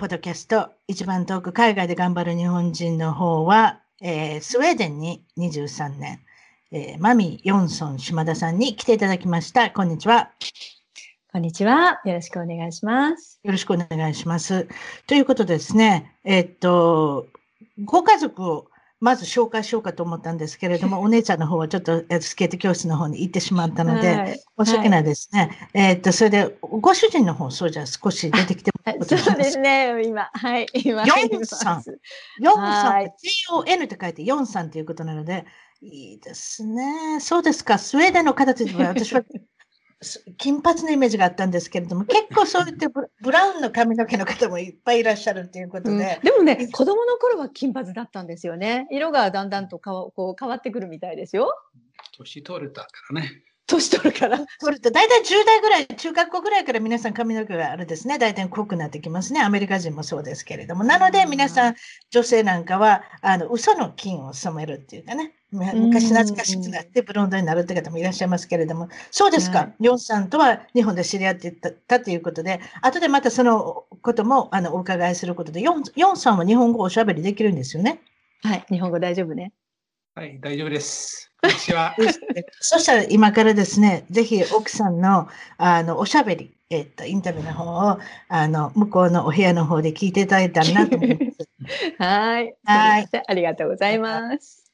ポッドキャスト、一番遠く海外で頑張る日本人の方は、えー、スウェーデンに23年、えー、マミー・ヨンソン島田さんに来ていただきました。こんにちは。こんにちは。よろしくお願いします。よろしくお願いします。ということですね、えー、っと、ご家族をまず紹介しようかと思ったんですけれども、お姉ちゃんの方はちょっとスケート教室の方に行ってしまったので、はい、申し訳ないですね。はい、えっと、それで、ご主人の方、そうじゃ少し出てきてもらってそうですね、今、はい、今。4さん。4さん、G-O-N って書いて4さんということなので、いいですね。そうですか。スウェーデンの方たちは、私は金髪のイメージがあったんですけれども、結構そういってブ ラウンの髪の毛の方もいっぱいいらっしゃるということで、うん、でもね、子供の頃は金髪だったんですよね。色がだんだんとかわこう変わってくるみたいですよ。年取れたからね。年取るから。取ると、大体10代ぐらい、中学校ぐらいから皆さん髪の毛があるですね。大体濃くなってきますね。アメリカ人もそうですけれども。なので、皆さん、女性なんかは、あの、嘘の金を染めるっていうかね。昔懐かしくなってブロンドになるって方もいらっしゃいますけれども、そうですか、ヨンさんとは日本で知り合ってたということで、後でまたそのこともあのお伺いすることで、ヨンヨンさんは日本語おしゃべりできるんですよね。はい、日本語大丈夫ね。はい、大丈夫です。こんにちは。そしたら今からですね、ぜひ奥さんのあのおしゃべり、えっと、インタビューの方をあの向こうのお部屋の方で聞いていただいたらなと思います。はい。はい。ありがとうございます。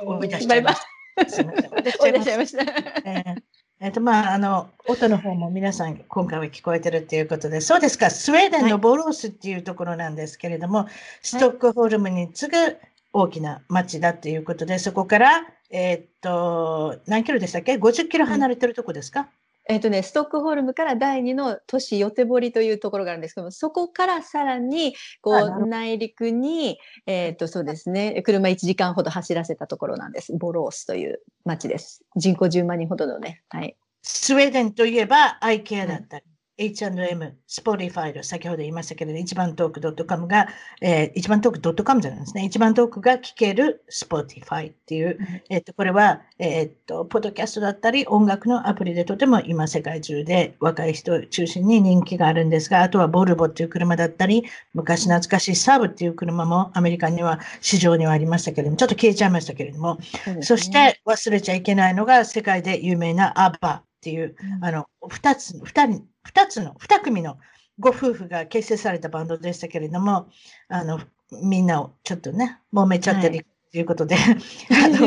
思い出しちゃいました。思い出しちゃいました。えっ、と、まあ、あの、音の方も皆さん今回は聞こえてるっていうことで、そうですか、スウェーデンのボロースっていうところなんですけれども、はい、ストックホルムに次ぐ大きな町だっていうことで、そこから、えっ、と、何キロでしたっけ ?50 キロ離れてるとこですか、えっ、とね、ストックホルムから第2の都市ヨテボリというところがあるんですけども、そこからさらに、こう、内陸に、えっ、と、そうですね、車1時間ほど走らせたところなんです。ボロースという町です。人口10万人ほどのね、はい。スウェーデンといえば、アイケアだったり、H&M、Spotify 先ほど言いましたけれど、一番トーク .com が、えー、一番トーク .com じゃないですね。一番トークが聞ける Spotify っていう、うん、えっ、と、これは、えっ、と、ポッドキャストだったり、音楽のアプリでとても今世界中で若い人中心に人気があるんですが、あとはボルボっていう車だったり、昔懐かしいサブっていう車もアメリカには市場にはありましたけれども、ちょっと消えちゃいましたけれども、そ、ね,、して忘れちゃいけないのが世界で有名なアッバっていう、うん、あの、二つ、二人、二つの、二組のご夫婦が結成されたバンドでしたけれども、あの、みんなをちょっとね、揉めちゃってるということで、はい、あの、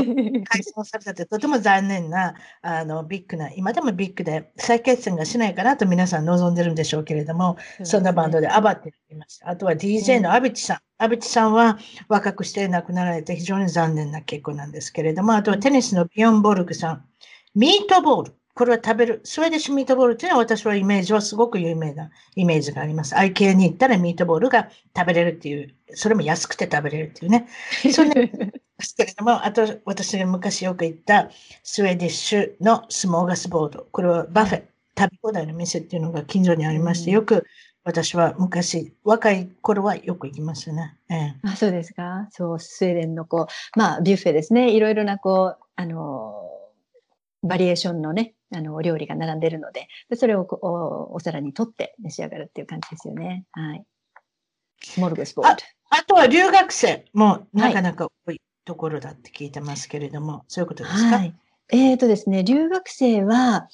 解散されたってとても残念な、あの、ビッグな、今でもビッグで再結成がしないかなと皆さん望んでるんでしょうけれども、そんなバンドで ABBA っていました。あとは DJ の Avicii さん。 Avicii さんは若くして亡くなられて非常に残念な結果なんですけれども、あとはテニスのビヨン・ボルグさん。ミートボール。これは食べる、 Swedish meatball っていうのは私はイメージはすごく有名なイメージがあります。IKEA に行ったらミートボールが食べれるっていう、それも安くて食べれるっていうね。それですけれども、あと私が昔よく行った Swedish の smorgasbord。これは buffet、食べ放題の店っていうのが近所にありまして、よく私は昔、若い頃はよく行きますね。ええ、あそうですか。そう、スウェーデンのこう、まあ、ビュッフェですね。いろいろなこう、あの、バリエーションのね、あの、お料理が並んでるので、でそれをおお皿に取って召し上がるっていう感じですよね。はい。モルグスボード。ああとは留学生もなかなか多いところだって聞いてますけれども、はい、そういうことですか、はい、えっ、ー、とですね、留学生は、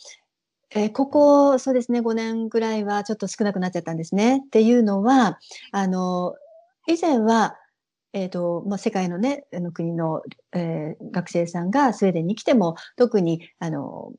えー、ここ、そうですね、5年ぐらいはちょっと少なくなっちゃったんですね。っていうのは、あの、以前は、えっ、と、まあ、世界のね、あの国の、えー学生さんがスウェーデンに来ても、特に、あの、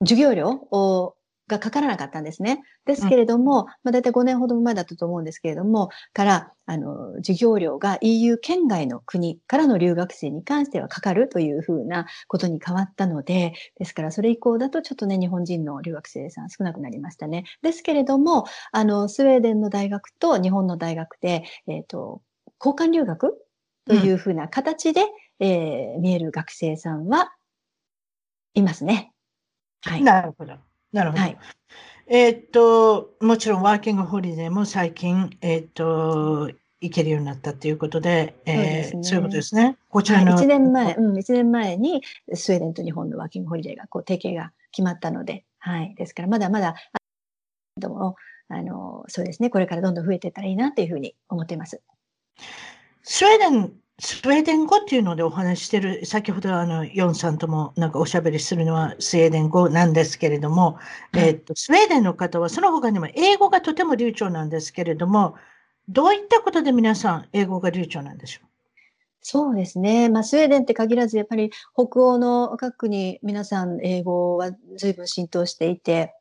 授業料をがかからなかったんですね。ですけれども、まあ、大体5年ほど前だったと思うんですけれども、から、あの、授業料が EU 圏外の国からの留学生に関してはかかるというふうなことに変わったので、ですからそれ以降だとちょっとね、日本人の留学生さん少なくなりましたね。ですけれども、あの、スウェーデンの大学と日本の大学で、えっ、と、交換留学というふうな形で、えー見える学生さんはいますね。はい。なるほど。なるほど。はい。えーっと、もちろんワーキングホリデーも最近、えーっと、行けるようになったということで、えーそういうことですね。こちはい、らの。1年前、うん、1年前にスウェーデンと日本のワーキングホリデーがこう提携が決まったので、はい。ですからまだまだ、あども、あの、そうですね、これからどんどん増えていったらいいなというふうに思っています。スウェーデン、スウェーデン語っていうのでお話ししてる、先ほどあの、ヨンさんともなんかおしゃべりするのはスウェーデン語なんですけれども、はいえーっと、スウェーデンの方はその他にも英語がとても流暢なんですけれども、どういったことで皆さん英語が流暢なんでしょそうですね。まあ、スウェーデンって限らず、やっぱり北欧の各国、皆さん英語は随分浸透していて、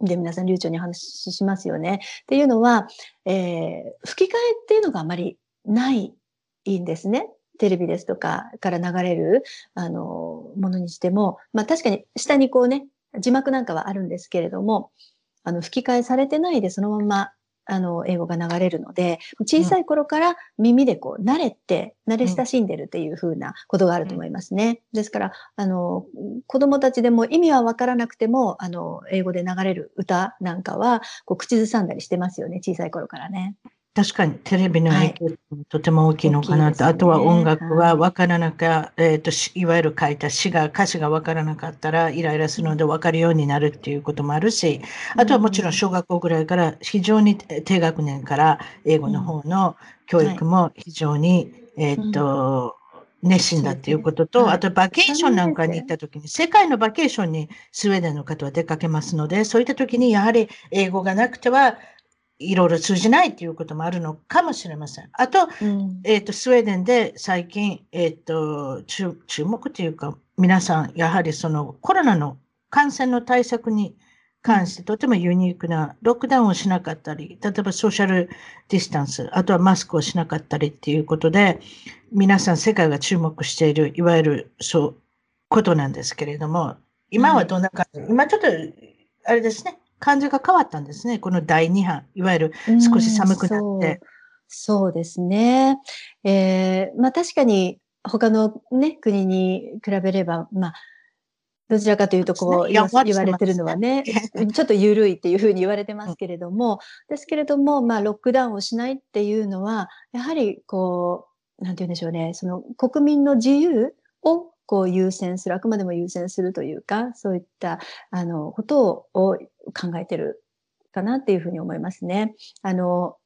で、皆さん流暢に話しますよね。っていうのは、えー吹き替えっていうのがあまりないいんですね。テレビですとかから流れる、あの、ものにしても、まあ確かに下にこうね、字幕なんかはあるんですけれども、あの、吹き替えされてないでそのまま、あの、英語が流れるので、小さい頃から耳でこう、慣れて、慣れ親しんでるっていう風なことがあると思いますね。ですから、あの、子供たちでも意味はわからなくても、あの、英語で流れる歌なんかは、こう、口ずさんだりしてますよね、小さい頃からね。確かにテレビの影響とても大きいのかなと、大きいね。あとは音楽は分からなか、えーとしいわゆる書いた詩が歌詞が分からなかったらイライラするので分かるようになるっていうこともあるしあとはもちろん小学校ぐらいから非常にえー低学年から英語の方の教育も非常に、えーと熱心だっていうことと、はい。あとバケーションなんかに行った時に、世界のバケーションにスウェーデンの方は出かけますので、そういった時にやはり英語がなくてはいろいろ通じないということもあるのかもしれません。あと、うん。えっ、と、スウェーデンで最近、えっ、と、注注目というか、皆さん、やはりそのコロナの感染の対策に関してとてもユニークな、ロックダウンをしなかったり、例えばソーシャルディスタンス、あとはマスクをしなかったりっていうことで、皆さん世界が注目している、いわゆるそう、ことなんですけれども、今はどんな感じ、今ちょっと、あれですね、感じが変わったんですね、この第2波、いわゆる少し寒くなって。うんそうですね。えーまあ確かに他のね、国に比べれば、まあ、どちらかというと、こう、言われてるのはね、ちょっと緩いっていうふうに言われてますけれども、ですけれども、まあ、ロックダウンをしないっていうのは、やはり、こう、なんて言うんでしょうね、その国民の自由をこう優先する、あくまでも優先するというか、そういった、あの、ことを考えてるかなっていうふうに思いますね。あの、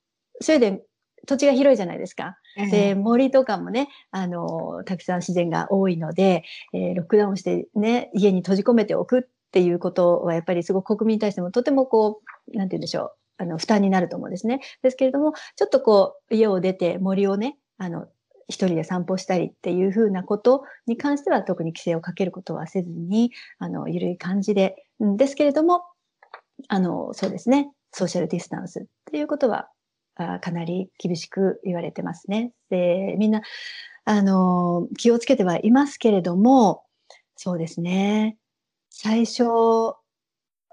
スウェーデン、土地が広いじゃないですか。えで、え森とかもね、あの、たくさん自然が多いので、えーロックダウンしてね、家に閉じ込めておくっていうことは、やっぱりすごく国民に対してもとてもこう、なんて言うんでしょう、あの、負担になると思うんですね。ですけれども、ちょっとこう、家を出て森をね、あの、一人で散歩したりっていうふうなことに関しては特に規制をかけることはせずに、あの、ゆるい感じで、うんですけれども、あの、そうですね、ソーシャルディスタンスっていうことは、あかなり厳しく言われてますね。で、みんな、あの、気をつけてはいますけれども、そうですね。最初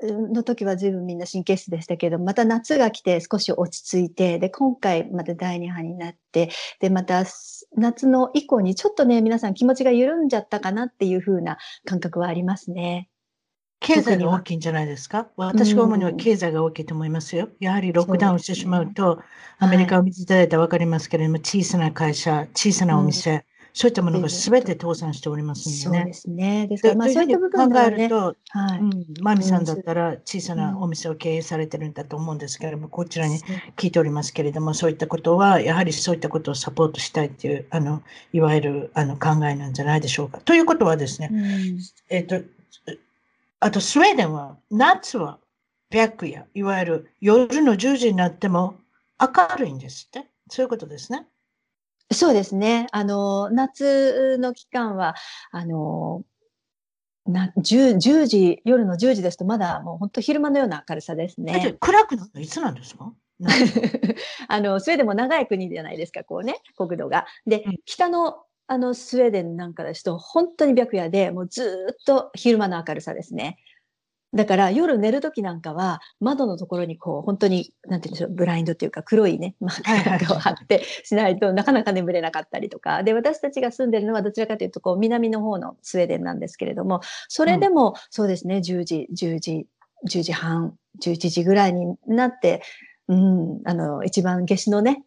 の時は随分みんな神経質でしたけど、また夏が来て少し落ち着いて、で、今回また第2波になって、で、また夏の以降にちょっとね、皆さん気持ちが緩んじゃったかなっていう風な感覚はありますね。経済が大きいんじゃないですか？私が思うにはうん経済が大きいと思いますよ。やはりロックダウンしてしまうと、そうアメリカを見ていただいたら分かりますけれども、小さな会社、小さなお店、そういったものが全て倒産しておりますんでねそうで。すね。ですから、まあとそういった部分で考えると、はい。うん、マミさんだったら小さなお店を経営されてるんだと思うんですけれども、こちらに聞いておりますけれども、そういったことは、やはりそういったことをサポートしたいっていう、あの、いわゆるあの考えなんじゃないでしょうか。ということはですね、うんえっ、と、あとスウェーデンは夏は白夜、いわゆる夜の10時になっても明るいんですって。そういうことですね。そうですね。あの、夏の期間は、あの、な 10, 10時、夜の10時ですと、まだもう本当昼間のような明るさですね。暗くなるのいつなんですか あの、スウェーデンも長い国じゃないですか、こうね、国土が。でうん、北の、あの、スウェーデンなんかですと、本当に白夜で、もうずっと昼間の明るさですね。だから夜寝る時なんかは窓のところにこう本当になんて言うんでしょうブラインドっていうか黒いねマークなんかを貼ってしないとなかなか眠れなかったりとかで私たちが住んでるのはどちらかというとこう南の方のスウェーデンなんですけれどもそれでもそうですね10時10時10時半11時ぐらいになって、うん、あの一番夏至のね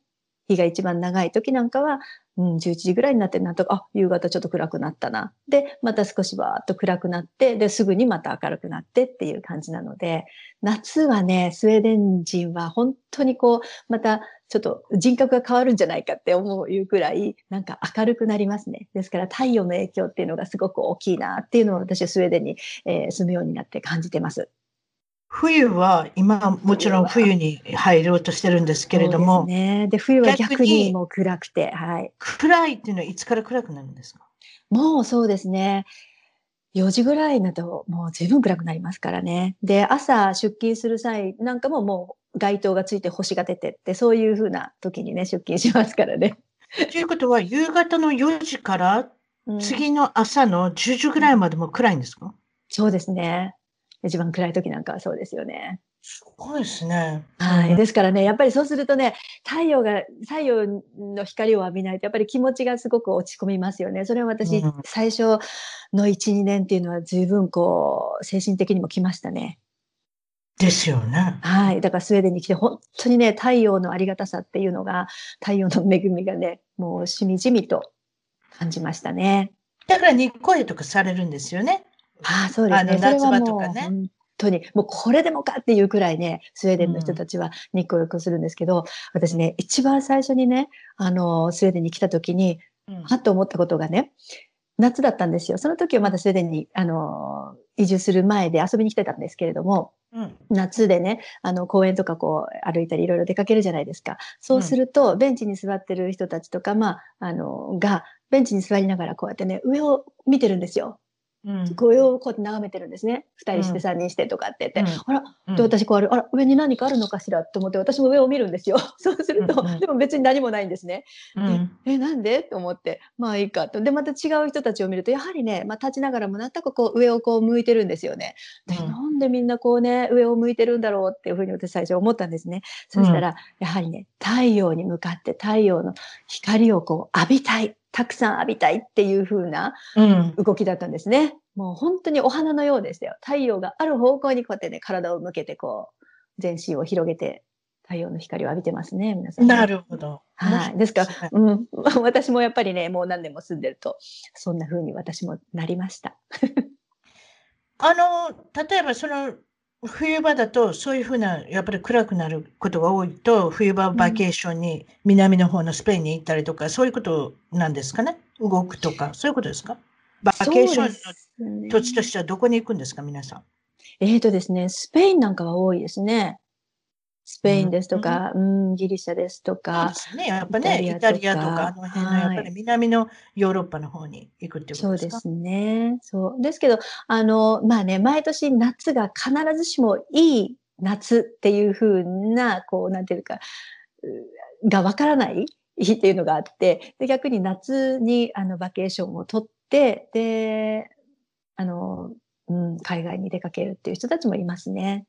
日が一番長い時なんかは、うん、11時ぐらいになってなんとかあ夕方ちょっと暗くなったなでまた少しバーッと暗くなってですぐにまた明るくなってっていう感じなので夏はねスウェーデン人は本当にこうまたちょっと人格が変わるんじゃないかって思ういうくらいなんか明るくなりますねですから太陽の影響っていうのがすごく大きいなっていうのを私はスウェーデンに、えー住むようになって感じてます。冬は今もちろん冬に入ろうとしてるんですけれども、ね、で冬は逆逆ににもう暗くてはい暗いっていうのはいつから暗くなるんですか？もうそうですね。4時ぐらいになるともう十分暗くなりますからね。で、朝出勤する際なんかももう街灯がついて星が出てって、そういう風な時にね、出勤しますからね。ということは夕方の4時からうん次の朝の10時ぐらいまでも暗いんですか？そうですね。一番暗い時なんかはそうですよね。すごいですね。はい。ですからね、やっぱりそうするとね、太陽が、太陽の光を浴びないと、やっぱり気持ちがすごく落ち込みますよね。それは私、うん最初の1、2年っていうのは随分こう、精神的にも来ましたね。ですよね。はい。だからスウェーデンに来て、本当にね、太陽のありがたさっていうのが、太陽の恵みがね、もうしみじみと感じましたね。だから日光浴とかされるんですよね。ああ、そうですね。夏場とかね本当に、もうこれでもかっていうくらいね、スウェーデンの人たちは日光浴をするんですけど、私ね、一番最初にね、あの、スウェーデンに来た時に、うんはっと思ったことがね、夏だったんですよ。その時はまだスウェーデンに、あの、移住する前で遊びに来てたんですけれども、うん夏でね、あの公園とかこう歩いたりいろいろ出かけるじゃないですか。そうすると、ベンチに座ってる人たちとか、まあ、あの、が、ベンチに座りながらこうやってね、上を見てるんですよ。うん上をこうやって眺めてるんですね。二人してうん三人してとかって言って。うんあら、うんで私こうある、あら、上に何かあるのかしらと思って、私も上を見るんですよ。そうすると、でも別に何もないんですね。うんえ、なんで？と思って、まあいいかと。で、また違う人たちを見ると、やはりね、まあ立ちながらもなんとなくこう上をこう向いてるんですよね。で、うんなんでみんなこうね、上を向いてるんだろうっていうふうに私最初思ったんですね。そしたら、やはりね、太陽に向かって太陽の光をこう浴びたい。たくさん浴びたいっていう風なうん動きだったんですね。もう本当にお花のようでしたよ。太陽がある方向にこうやってね、体を向けてこう、全身を広げて太陽の光を浴びてますね、皆さんね、なるほど。はい。ですか？らはい、うん、私もやっぱりね、もう何年も住んでると、そんな風に私もなりました。あの、例えばその冬場だとそういうふうなやっぱり暗くなることが多いと冬場バケーションに南の方のスペインに行ったりとかそういうことなんですかね？動くとかそういうことですか？バケーションのの土地としてはどこに行くんですか皆さん？えーとですね、スペインなんかは多いですね。スペインですとか、うん、ギリシャですとかね。やっぱね、イタリリアとか、あの辺のやっぱり南のヨーロッパの方に行くっていうことでか？そうですすね。そう。ですけど、あの、まあね、毎年夏が必ずしもいい夏っていう風な、こう、なんていうか、うがわからない日っていうのがあって、で逆に夏にあのバケーションを取って、で、あの、うん、海外に出かけるっていう人たちもいますね。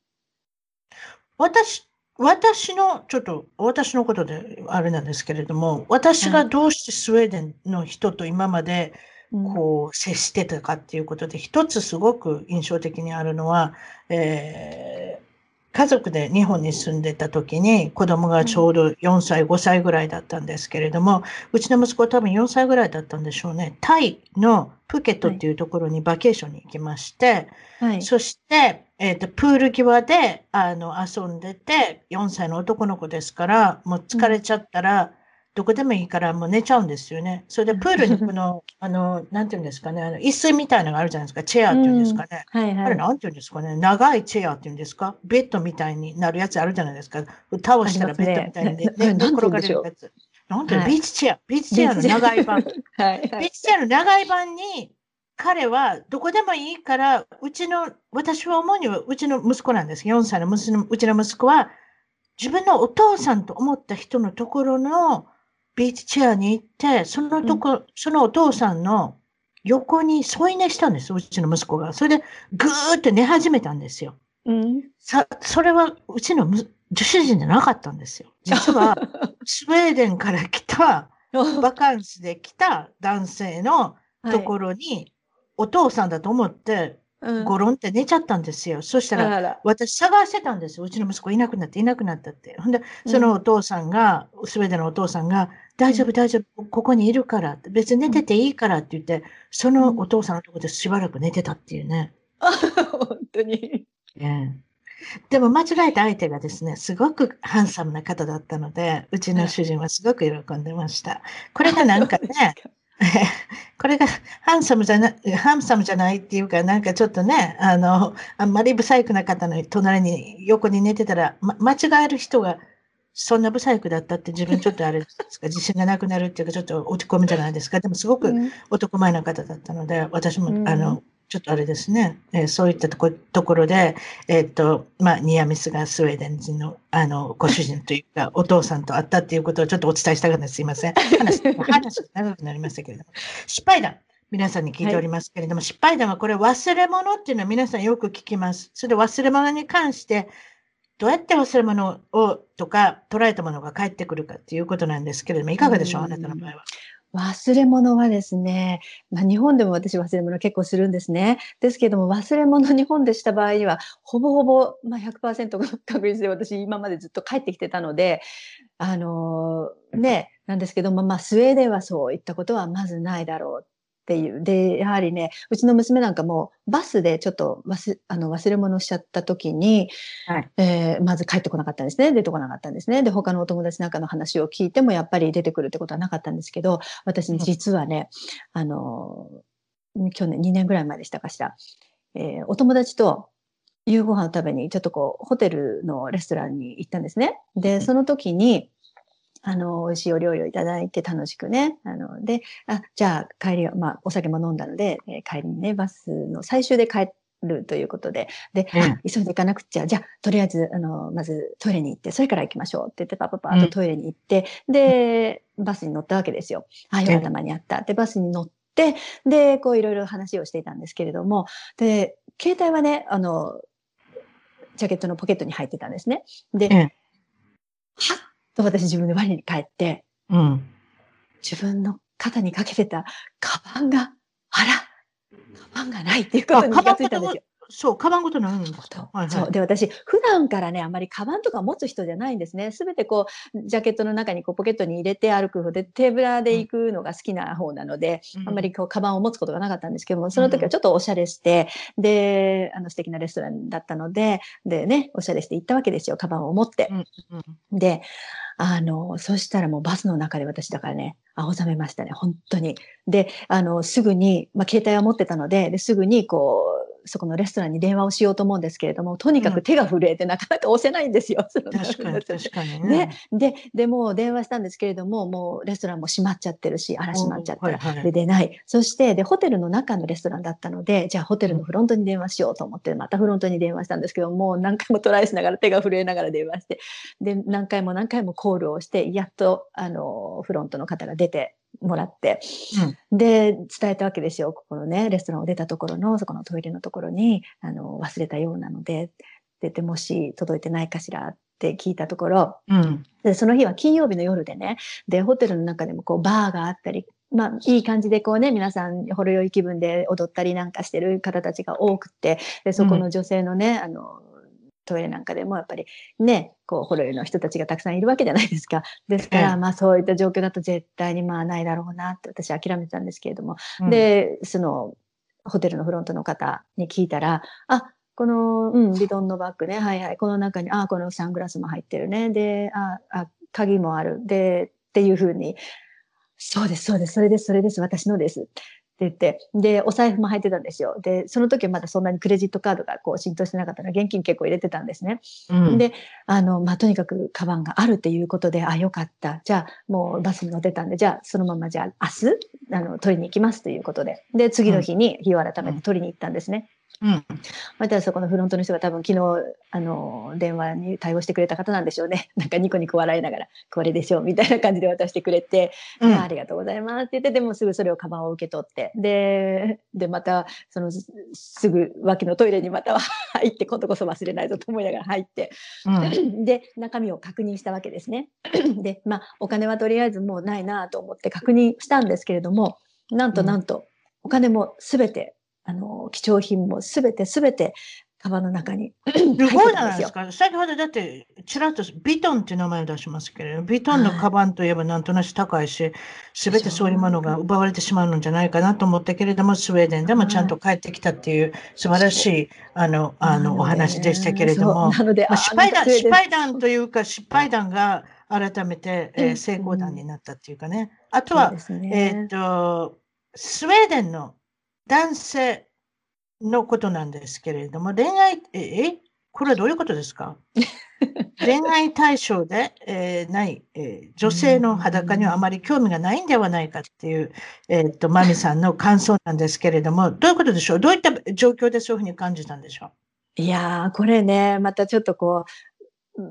私、私の、ちょっと私のことであれなんですけれども、私がどうしてスウェーデンの人と今までうん。こう接してたかっていうことで、一つすごく印象的にあるのは、えー家族で日本に住んでた時に子供がちょうど4歳、5歳ぐらいだったんですけれども、うちの息子は多分4歳ぐらいだったんでしょうね。タイのプケットっていうところにバケーションに行きまして、はい。そして、えっとプール際であの遊んでて、4歳の男の子ですから、もう疲れちゃったら、どこでもいいからもう寝ちゃうんですよね。それでプールにこの、あの、なんていうんですかね、あの椅子みたいなのがあるじゃないですか、チェアっていうんですかね。はいはい。あれなんていうんですかね、長いチェアっていうんですか、ベッドみたいになるやつあるじゃないですか。倒したらベッドみたいに、寝ななんて転がれるやつ。なんていうの、はいビーチチェア、ビーチチェアの長い版。はいビーチチェアの長い版に、彼はどこでもいいから、うちの、私は思うには、うちの息子なんです。4歳の息子のうちの息子は、自分のお父さんと思った人のところのビーチチェアに行って、そのとこ、そのお父さんの横に添い寝したんです、うちの息子が。それで、ぐーって寝始めたんですよ。うん。さ、それはうちのむ主人じゃなかったんですよ。実は、スウェーデンから来た、バカンスで来た男性のところに、お父さんだと思って、うんゴロンって寝ちゃったんですよ。そしたら私探してたんですよ。うちの息子いなくなっていなくなったって。ほんで、そのお父さんが、スウェーデンのお父さんが、大丈夫大丈夫、ここにいるから別に寝てていいからって言って、そのお父さんのところでしばらく寝てたっていうね。本当に。ええでも間違えた相手がですね、すごくハンサムな方だったので、うちの主人はすごく喜んでました。これがなんかね、これがハンサムじゃなハンサムじゃないっていうか、なんかちょっとね、あの、あんまり不細工な方の隣に横に寝てたら、ま、間違える人がそんな不細工だったって自分ちょっとあれですか、自信がなくなるっていうか、ちょっと落ち込むじゃないですか？でもすごくうん男前な方だったので、私も、うんあの、ちょっとあれですね、えーそういったとこところで、えーっと、まあ、ニアミスがスウェーデン人の、あの、ご主人というか、お父さんと会ったっていうことをちょっとお伝えしたかったです。すいません。話、話が長くなりましたけれども。失敗談。皆さんに聞いておりますけれども、失敗談はこれ忘れ物っていうのは皆さんよく聞きます。それで忘れ物に関して、どうやって忘れ物をとか捉えたものが返ってくるかっていうことなんですけれども、いかがでしょう、うんあなたの場合は？忘れ物はですね、まあ、日本でも私忘れ物結構するんですね。ですけども忘れ物日本でした場合にはほぼほぼ、まあ、100%の確率で私今までずっと帰ってきてたので、あのーね、なんですけども、まあ、スウェーデンはそういったことはまずないだろうっていう。で、やはりね、うちの娘なんかもバスでちょっと忘あの忘れ物しちゃった時に、はいえーまず帰ってこなかったんですね。出てこなかったんですね。で、他のお友達なんかの話を聞いてもやっぱり出てくるってことはなかったんですけど、私実はね、あのー去年2年ぐらい前でしたかしら、えーお友達と夕ご飯を食べにちょっとこうホテルのレストランに行ったんですね。で、その時に、あの、美味しいお料理をいただいて楽しくね。あの、で、あ、じゃあ帰りは、まあ、お酒も飲んだので、えー帰りにね、バスの最終で帰るということで、で、うんあ急いで行かなくっちゃ、じゃあ、とりあえず、あの、まずトイレに行って、それから行きましょうって言って、パパパーとトイレに行って、で、バスに乗ったわけですよ。あ、よかった、間に合った。で、バスに乗って、で、こういろいろ話をしていたんですけれども、で、携帯はね、あの、ジャケットのポケットに入ってたんですね。で、ええはっと私自分で我に帰って、うん。自分の肩にかけてたカバンが、あら、カバンがないっていうことに気がついたんですよ。そう、カバンごとないんですか。はいはいそう。で、私、普段からね、あんまりカバンとか持つ人じゃないんですね。すべてこう、ジャケットの中にこうポケットに入れて歩く方で、手ぶらで行くのが好きな方なので、うんあんまりこう、カバンを持つことがなかったんですけども、その時はちょっとおしゃれして、で、あの、素敵なレストランだったので、でね、おしゃれして行ったわけですよ、カバンを持って。うんで、あの、そしたらもうバスの中で私だからね、青ざめましたね、本当に。で、あの、すぐに、まあ、携帯は持ってたので、ですぐにこう、そこのレストランに電話をしようと思うんですけれども、とにかく手が震えてなかなか押せないんですよ。その確かに、確かにね。で、でもう電話したんですけれども、もうレストランも閉まっちゃってるし、あら閉まっちゃったら、はいはいで出ない。そして、で、ホテルの中のレストランだったので、じゃあホテルのフロントに電話しようと思って、またフロントに電話したんですけど、もう何回もトライしながら手が震えながら電話して、で、何回も何回もコールをして、やっと、あの、フロントの方が出てもらって、で、伝えたわけですよ。ここのね、レストランを出たところの、そこのトイレのところに、あの、忘れたようなので、出てもし届いてないかしらって聞いたところ、うん。でその日は金曜日の夜でね、で、ホテルの中でもこう、バーがあったり、まあ、いい感じでこうね、皆さん、ほろ酔い気分で踊ったりなんかしてる方たちが多くて、で、そこの女性のね、あの、トイレなんかでもやっぱりね、こう、ほろ酔いの人たちがたくさんいるわけじゃないですか。ですから、ええまあそういった状況だと絶対にまあないだろうなって私諦めてたんですけれども、うん、で、その、ホテルのフロントの方に聞いたら、あ、この、うん、ビドンのバッグね、はいはい、この中に、あ、このサングラスも入ってるね、で、あ、あ鍵もある、で、っていうふうに、そうです、そうです、それです、それです、私のです。言って、で、お財布も入ってたんですよ。で、その時はまだそんなにクレジットカードがこう浸透してなかったので、現金結構入れてたんですね。うん、で、あの、まあ、とにかくカバンがあるっていうことで、あ、よかった。じゃあ、もうバスに乗ってたんで、じゃあ、そのままじゃあ、明日、あの、取りに行きますということで。で、次の日に日を改めて取りに行ったんですね。うん。またそこのフロントの人が多分昨日、あの、電話に対応してくれた方なんでしょうね。なんかニコニコ笑いながら、これでしょう、みたいな感じで渡してくれて、うん、ありがとうございますって言って、でもすぐそれをカバンを受け取って、で、で、また、その、すぐ脇のトイレにまた入って、今度こそ忘れないぞと思いながら入って、うん、で、中身を確認したわけですね。で、まあ、お金はとりあえずもうないなと思って確認したんですけれども、なんとなんと、お金もすべてあの、貴重品もすべてすべてカバンの中にすごいじゃないですか。先ほどだって、ちらっとビトンって名前を出しますけれど、ビトンのカバンといえばなんとなく高いし、すべてそう。いうものが奪われてしまうのじゃないかなと思ったけれども、スウェーデンでもちゃんと帰ってきたっていう素晴らしい、あの、あの、お話でしたけれども、なので、まあ、失敗談、失敗談というか、失敗談が改めて、えー、成功談になったっていうかね。あとは、えっ、と、スウェーデンの男性のことなんですけれども、恋愛、え、これはどういうことですか？恋愛対象で、えー、ない、えー、女性の裸にはあまり興味がないんではないかっていう、えっ、と、マミさんの感想なんですけれども、どういうことでしょう？どういった状況でそういうふうに感じたんでしょう？いやー、これね、またちょっとこう、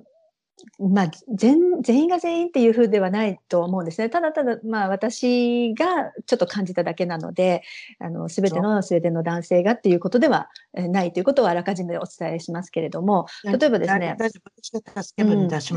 まあ、全全員が全員っていうふうではないと思うんですね。ただただ、まあ、私がちょっと感じただけなので、あの、すべてのスウェーデンの男性がっていうことではないということをあらかじめお伝えしますけれども、例えばですね。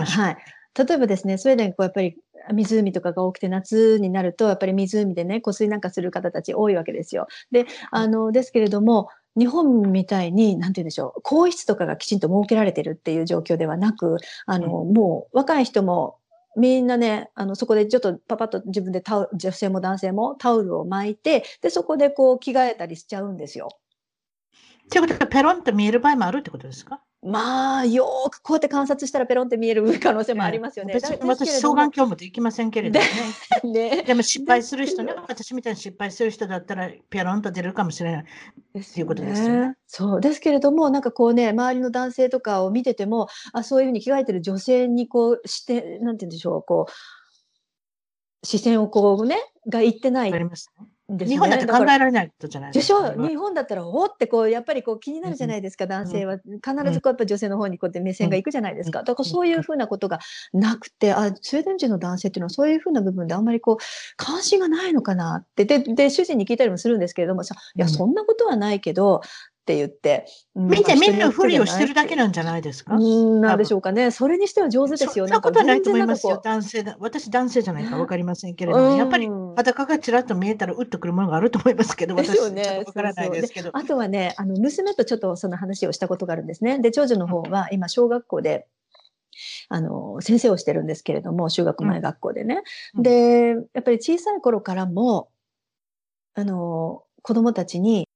はい。例えばですね、スウェーデン、こうやっぱり湖とかが多くて夏になると、やっぱり湖でね、湖水なんかする方たち多いわけですよ。で、あの、ですけれども、日本みたいに、なんて言うんでしょう、更衣室とかがきちんと設けられてるっていう状況ではなく、あの、うん、もう若い人もみんなね、あの、そこでちょっとパパッと自分でタオル、女性も男性もタオルを巻いて、で、そこでこう着替えたりしちゃうんですよ。ってことは、ペロンと見える場合もあるってことですか？まあ、よくこうやって観察したらペロンって見える可能性もありますよね。私、私双眼鏡もできませんけれどもね。ねでも失敗する人ね、私みたいに失敗する人だったらペロンと出るかもしれないっていうことですよね。そうですけれども、なんかこうね、周りの男性とかを見てても、あそういうふうに着替えてる女性にこうして、なんて言うんでしょう、こう、視線をこうね、がいってない。ありますね。ね、日本だって考えられないことじゃないですか。日本だったら、おってこう、やっぱりこう気になるじゃないですか、男性は。必ずこうやっぱ女性の方にこうやって目線がいくじゃないですか。だからそういうふうなことがなくて、あ、スウェーデン人の男性っていうのはそういうふうな部分であんまりこう、関心がないのかなって。で、で、主人に聞いたりもするんですけれどもさ、いや、そんなことはないけど、って言って。見て見ぬふりをしてるだけなんじゃないですか？うんなんでしょうかね。それにしては上手ですよ。そんなことはないと思いますよ。男性だ。私男性じゃないかわかりませんけれども、やっぱり裸がちらっと見えたらうっとくるものがあると思いますけど、私はね。わからないですけど。あとはね、あの娘とちょっとその話をしたことがあるんですね。で、長女の方は今小学校で。あの先生をしてるんですけれども中学前学校でね、うん、でやっぱり小さい頃からもあの子供たちに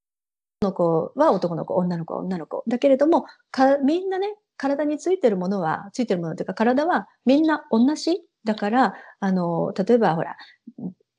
の子は男の子、女の子は女の子。だけれども、かみんなね、体についてるものは、ついてるものというか、体はみんな同じ。だから、あの、例えばほら、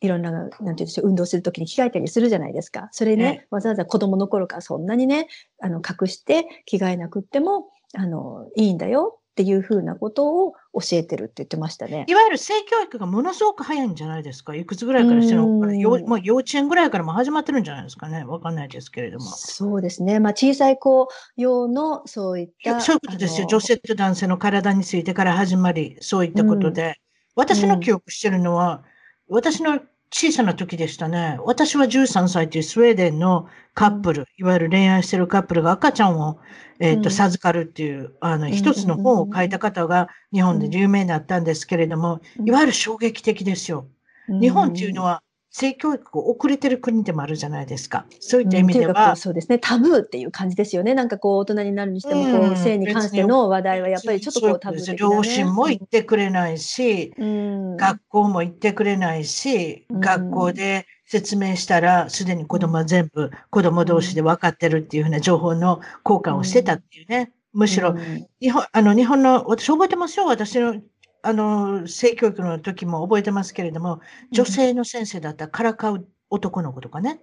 いろんな、なんて言うんでしょう、運動するときに着替えたりするじゃないですか。それね、わざわざ子供の頃からそんなにね、あの、隠して着替えなくっても、あの、いいんだよっていうふうなことを教えてるって言ってましたね。いわゆる性教育がものすごく早いんじゃないですか？いくつぐらいからしてるの幼稚園ぐらいからも始まってるんじゃないですかね？わかんないですけれども。そうですね。まあ小さい子用のそういった。そういうことですよ。女性と男性の体についてから始まり、そういったことで。私の記憶してるのは、私の小さな時でしたね。私は13歳というスウェーデンのカップル、いわゆる恋愛してるカップルが赤ちゃんをえっ、ー、と、授かるっていう、あの、一つの本を書いた方が日本で有名になったんですけれども、いわゆる衝撃的ですよ。日本っていうのは、性教育が遅れてる国でもあるじゃないですか。そういった意味では。うん、そうですね。タブーっていう感じですよね。なんかこう、大人になるにしても、こう、うん、性に関しての話題はやっぱりちょっとこう、タブー、ね、両親も言ってくれないし、うん、学校も言ってくれないし、学校で説明したら、すでに子供は全部子供同士で分かってるっていうふうな情報の交換をしてたっていうね。むしろ、日本、あの、日本の、私覚えてますよ。私の、あの、性教育の時も覚えてますけれども、女性の先生だったらからかう男の子とかね。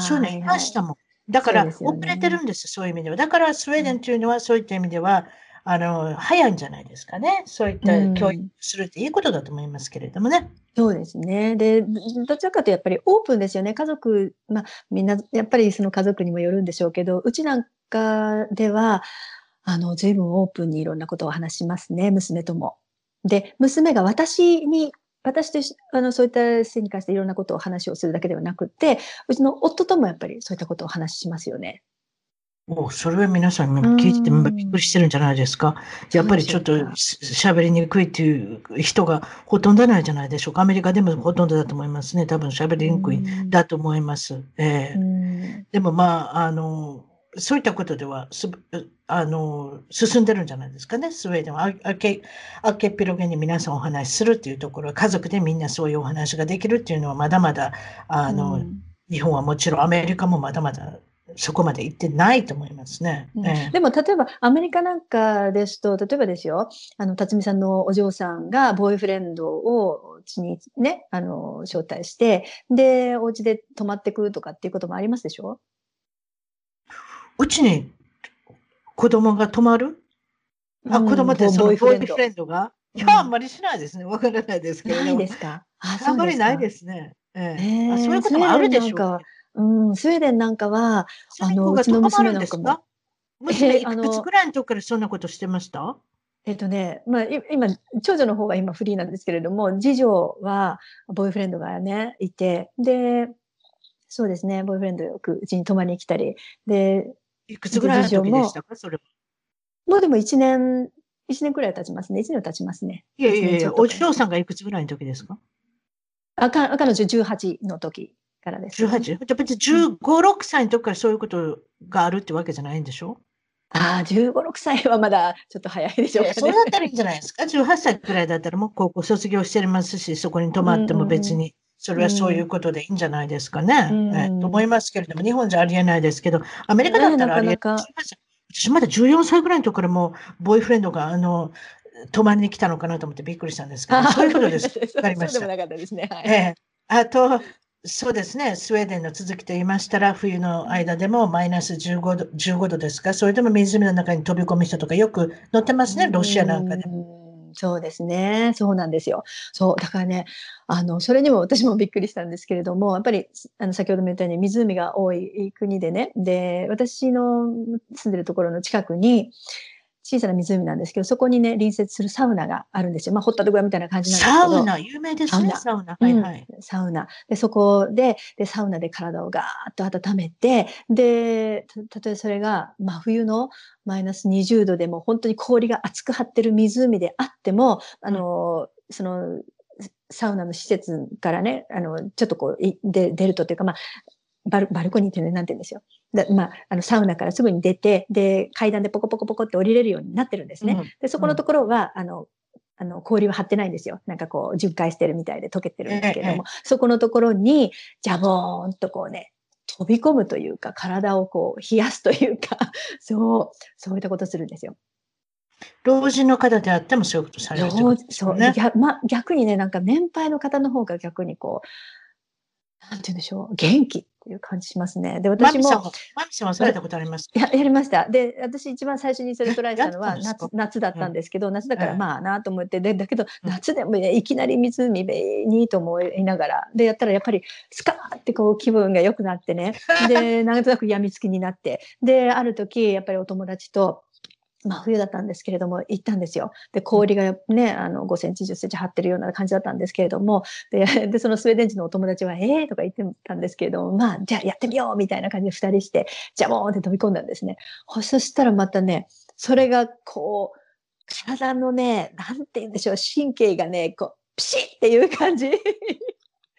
そういうのいましたもん。だから、遅れてるんですそういう意味では。だから、スウェーデンというのは、そういった意味では、あの、早いんじゃないですかね。そういった教育するっていいことだと思いますけれどもね。そうですね。で、どちらかというとやっぱりオープンですよね。家族、まあ、みんな、やっぱりその家族にもよるんでしょうけど、うちなんかでは、あの、随分オープンにいろんなことを話しますね、娘とも。で、娘が私に私とあのそういった性に関していろんなことを話をするだけではなくて、うちの夫ともやっぱりそういったことを話しますよね。おそれは皆さん聞いててびっくりしてるんじゃないですか？やっぱりちょっと喋りにくいっていう人がほとんどないじゃないでしょうか。アメリカでもほとんどだと思いますね。多分喋りにくいだと思います。えー、でもまあ、あの、そういったことではすあの進んでるんじゃないですかね、スウェーデンは。あけあけっぴろげに皆さんお話しするっていうところ、家族でみんなそういうお話ができるっていうのは、まだまだあの、うん、日本はもちろん、アメリカもまだまだそこまで行ってないと思いますね。うん。えー、でも例えばアメリカなんかですと、例えばですよ、あの辰巳さんのお嬢さんがボーイフレンドをうちにね、あの招待して、で、お家で泊まってくとかっていうこともありますでしょ？うちに子供が泊まる？あ、子供ってそのボーイフレンド。が？いや、あんまりしないですね。わからないですけど。ないですか？ああんまりないですね。ええ。そういうこともあるでしょう、うん、スウェーデンなんかは、あの、うちの娘なんかも。娘いくつぐらいの時からそんなことしてました？えっとね、まあ、今、長女の方が今フリーなんですけれども、次女はボーイフレンドがね、いて、で、そうですね、ボーイフレンドよくうちに泊まりに来たり、で、いくつぐらいの時でしたか、それは。もうでも1年、一年くらい経ちますね。1年経ちますね。いやいやいや、お嬢さんがいくつぐらいの時ですか？あか彼女18の時からです、ね。18? じゃあ別に15、6歳の時からそういうことがあるってわけじゃないんでしょ？ああ、15、6歳はまだちょっと早いでしょうか、ね、そうだったらいいんじゃないですか？18歳くらいだったらもう高校卒業してますし、そこに泊まっても別にそれはそういうことでいいんじゃないですかね。うんえと思いますけれども、日本じゃありえないですけど、アメリカだったらありえない。私まだ14歳ぐらいのところも、ボーイフレンドが、あの、泊まりに来たのかなと思ってびっくりしたんですけど、そういうこと です。わかりました。そうでもなかったですね。はい、えー、あと、そうですね、スウェーデンの続きと言いましたら、冬の間でもマイナス15度 ,15 度ですか、それでも湖の中に飛び込む人とかよく乗ってますね、ロシアなんかでも。そうですね。そうなんですよ。そう。だからね、あの、それにも私もびっくりしたんですけれども、やっぱり、あの、先ほども言ったように湖が多い国でね、で、私の住んでるところの近くに、小さな湖なんですけど、そこにね、隣接するサウナがあるんですよ。まあ、ホットドッグみたいな感じなんですけど。サウナ、有名ですね、サウナ。はいはい、うん。サウナ。で、そこで、で、サウナで体をガーッと温めて、で、たとえそれが真冬のマイナス20度でも本当に氷が熱く張ってる湖であっても、あの、その、サウナの施設からね、あの、ちょっとこう、で出るとっていうか、まあ、バルバルコニーっていうのなんて言うんですよ。でまあ、あのサウナからすぐに出て、で、階段でポコポコポコって降りれるようになってるんですね。うん、で、そこのところは、あの、あの、氷は張ってないんですよ。なんかこう、巡回してるみたいで溶けてるんですけれども、そこのところに、ジャボーンとこうね、飛び込むというか、体をこう、冷やすというか、そう、そういったことするんですよ。老人の方であってもそういうことされるんですね。そう逆,、まあ、逆にね、なんか年配の方の方が逆にこう、なんて言うんでしょう、元気っていう感じしますね。で、私も。マミさんはされたことあります？ややりました。で、私一番最初にそれトライしたのは 夏夏だったんですけど、うん、夏だからまあなと思って、で、だけど夏でも、ね、いきなり湖にと思いながら、で、やったらやっぱりスカーってこう気分が良くなってね、で、なんとなく病みつきになって、で、ある時、やっぱりお友達と、まあ冬だったんですけれども、行ったんですよ。で、氷がね、あの、5センチ、10センチ張ってるような感じだったんですけれども、で、でそのスウェーデン人のお友達は、ええー、とか言ってたんですけれども、まあ、じゃあやってみようみたいな感じで二人して、じゃあもうって飛び込んだんですね。そしたらまたね、それがこう、体のね、なんて言うんでしょう、神経がね、こう、ピシッっていう感じ。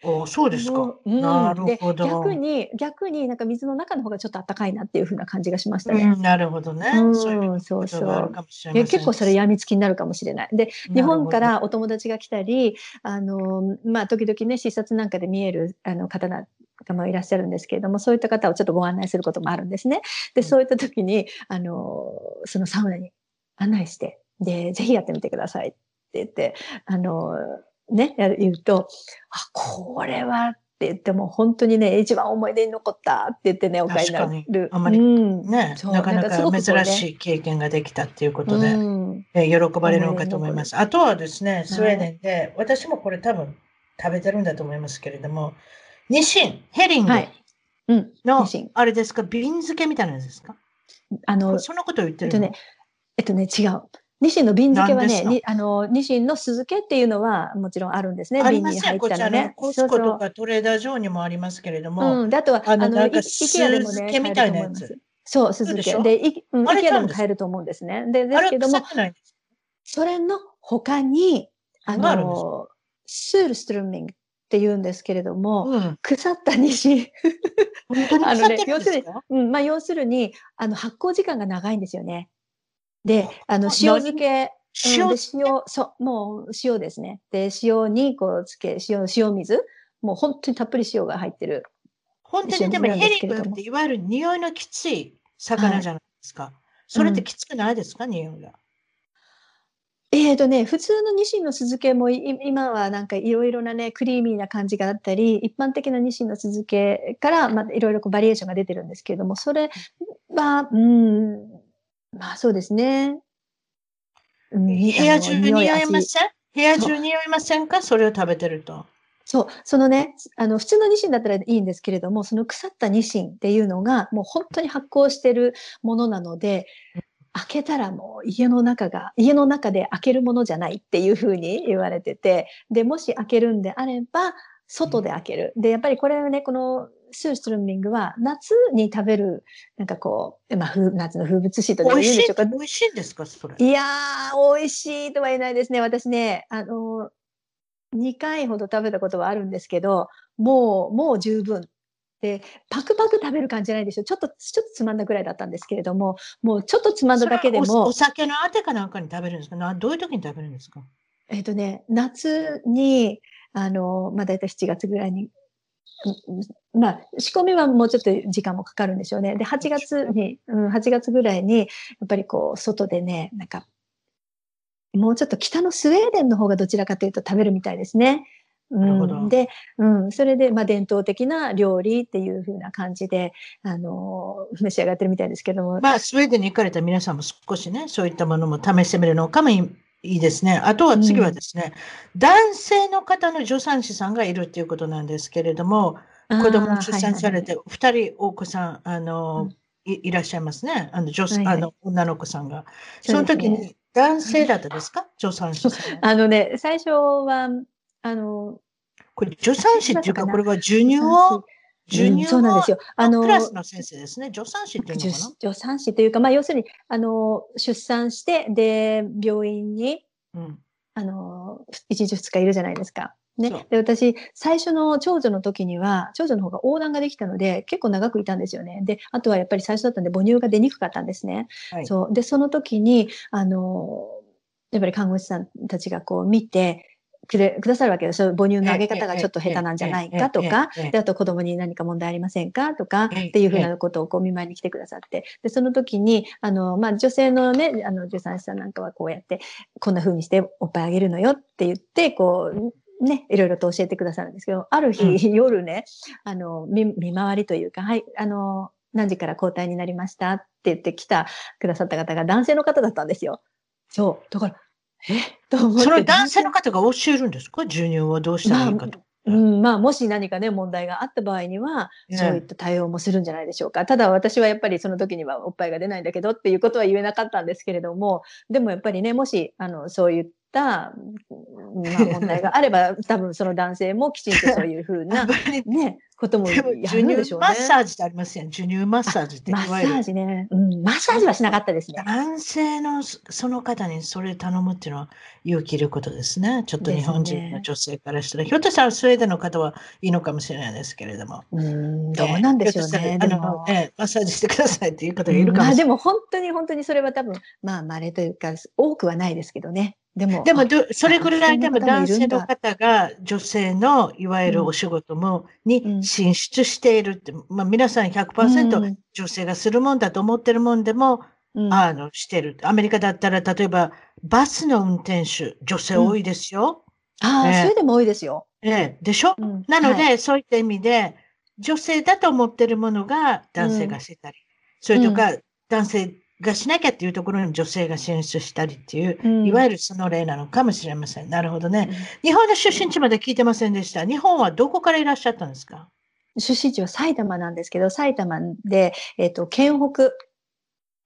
おそうですか。うん、なるほど。逆に、逆になんか水の中の方がちょっと暖かいなっていうふうな感じがしましたね。うん、なるほどね。うん、そうそうそう。結構それ病みつきになるかもしれない。で、日本からお友達が来たり、あの、まあ、時々ね、視察なんかで見えるあの方な方もいらっしゃるんですけれども、そういった方をちょっとご案内することもあるんですね。で、そういった時に、あの、そのサウナに案内して、で、ぜひやってみてくださいって言って、あの、ね、言うと、あ、これはって言っても、本当にね、一番思い出に残ったって言ってね、お買いになる。あんまりうんね、なかなか珍しい経験ができたっていうことで、うんえー喜ばれるのかと思います。あとはですね、スウェーデンで、私もこれ多分食べてるんだと思いますけれども、ニシン、ヘリングはい。うん。あれですか、瓶漬けみたいなやつですか？あの、そんなことを言ってるの、えっとね、えっとね、違う。ニシンの瓶漬けはね、あの、ニシンの酢漬けっていうのはもちろんあるんですね。あり瓶にますよ、こ入ったのね。。ちらねコスコとかトレーダー上にもありますけれども、うん。で、あとは、あのなんか酢漬けみたいなやつ。そう、酢漬け。でで、イうんイケアでも買えると思うんですね。で、ですけどもそれの他に、あの、スールストルーミングって言うんですけれども、うん、腐ったニシン。あのね腐ってるんですか、うん、まあ、要するに、あの、発酵時間が長いんですよね。で、あの、あ塩漬け、うん塩そう、もう塩ですね。で、塩にこうつけ、塩、塩水。もう本当にたっぷり塩が入ってる。本当にでもヘリンですけれどもグっていわゆる匂いのきつい魚じゃないですか。それってきつくないですか、匂いが。えーとね、普通のニシンの酢漬けもい今はなんかいろいろなね、クリーミーな感じがあったり、一般的なニシンの酢漬けから、まあ、いろいろこうバリエーションが出てるんですけれども、それは、うん、まあそうですね。うん。部屋中あの匂い味ません？部屋中匂いませんか？それを食べてると。そう、そのね、あの、普通のニシンだったらいいんですけれども、その腐ったニシンっていうのが、もう本当に発酵してるものなので、開けたらもう家の中が、家の中で開けるものじゃないっていうふうに言われてて、で、もし開けるんであれば、外で開ける。で、やっぱりこれはね、このスーストルーミングは夏に食べる、なんかこう、まあ、風夏の風物詩とで言うんでしょうか。美味しいんですかそれ。いやー、美味しいとは言えないですね。私ね、あの、2回ほど食べたことはあるんですけど、もう、もう十分。で、パクパク食べる感じじゃないですよ。ちょっと、ちょっとつまんだぐらいだったんですけれども、もうちょっとつまんだだけでもおお、酒のあてかなんかに食べるんですか？などういう時に食べるんですか？えっ、とね、夏に、あの、まあ、大体7月ぐらいに、うんまあ、仕込みはもうちょっと時間もかかるんでしょうね。で、8月に、うん、8月ぐらいに、やっぱりこう、外でね、なんか、もうちょっと北のスウェーデンの方がどちらかというと食べるみたいですね。うん、で、うん、それで、まあ、伝統的な料理っていう風な感じで、あの、召し上がってるみたいですけども、まあ、スウェーデンに行かれた皆さんも少しね、そういったものも試してみるのかもいいですね。あとは次はですね、男性の方の助産師さんがいるっていうことなんですけれども、子供を出産されて、て、二人お子さん、あの、うんいいらっしゃいますね。あの女はいはいあの女の子さんが。その時に男性だったですか？助産師さんは。あのね、最初は、あの、これ助産師っていうか、これは授乳を、師授乳を、うんそうなんですよ。あのク、ラスの先生ですね。助産師っていうの助かな？助産師というか、まあ、要するに、あの、出産して、で、病院に、うん。あの、一日二日いるじゃないですか。ね。で、私、最初の長女の時には、長女の方が横断ができたので、結構長くいたんですよね。で、あとはやっぱり最初だったんで、母乳が出にくかったんですね。はい。そう。で、その時に、あの、やっぱり看護師さんたちがこう見て、くれ、くださるわけですよ。母乳のあげ方がちょっと下手なんじゃないかとか、で、あと子供に何か問題ありませんか？とか、ええっていうふうなことをこう見舞いに来てくださって、で、その時に、あの、まあ、女性のね、あの、助産師さんなんかはこうやって、こんな風にしておっぱいあげるのよって言って、こう、ね、いろいろと教えてくださるんですけど、ある日、うん夜ね、あの、見、見回りというか、はい、あの、何時から交代になりました？って言って来たくださった方が男性の方だったんですよ。そう。だから、え？と思って。その男性の方が教えるんですか？授乳をどうしたらいいかと。うん、まあ、もし何かね、問題があった場合には、ええそういった対応もするんじゃないでしょうか。ただ私はやっぱりその時にはおっぱいが出ないんだけどっていうことは言えなかったんですけれども、でもやっぱりね、もし、あの、そういっまあ、問題があれば、多分その男性もきちんとそういうふうな、ね、こともやる授乳んでしょうねマッ。サージってありますよね。授乳マッサージっていマッサージね。うん、マッサージはしなかったですね。男性のそその方にそれ頼むっていうのは勇気いることですね。ちょっと日本人の女性からしたら、ひょっとしたらスウェーデンの方はいいのかもしれないですけれども。うん、どうなんでしょうね。あの、ええマッサージしてくださいっていう方がいるかもしれない。まあでも本当に本当にそれは多分、まあ稀というか、多くはないですけどね。でも、でもど、それぐらいでも男男性の方が女性のいわゆるお仕事も、にうん進出しているって、まあ皆さん100%うん。女性がするもんだと思ってるもんでも、うん。あの、してる。アメリカだったら、例えば、バスの運転手、女性多いですよ。ああ、ねそれでも多いですよ。ええ、でしょ？うん。なので、はい。そういった意味で、女性だと思ってるものが男性がしてたり、それとか、男性がしなきゃっていうところに女性が進出したりっていう、うんいわゆるその例なのかもしれません。なるほどね。日本の出身地まで聞いてませんでした。日本はどこからいらっしゃったんですか？出身地は埼玉なんですけど、埼玉で、えっ、と、県北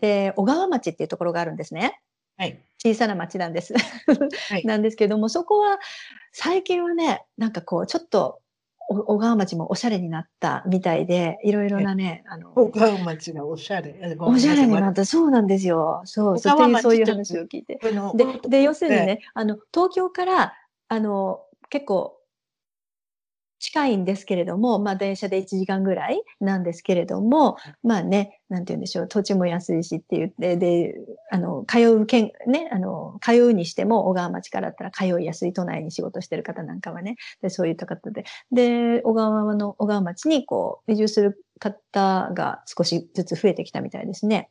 で、小川町っていうところがあるんですね。はい。小さな町なんです。い なんですけども、そこは、最近はね、なんかこう、ちょっと、お小川町もおしゃれになったみたいで、いろいろなね、あの、小川町がおしゃれ。おしゃれになった、そうなんですよ。そう、そういう、そういう話を聞いて。で、で、要するにね、あの、東京から、あの、結構、近いんですけれども、まあ、電車で1時間ぐらいなんですけれども、まあね、なんて言うんでしょう、土地も安いしって言って、で、あの、通う県、ね、あの、通うにしても、小川町からだったら通いやすい都内に仕事してる方なんかはね、で、そういった方で、で、小川の、小川町にこう、移住する方が少しずつ増えてきたみたいですね。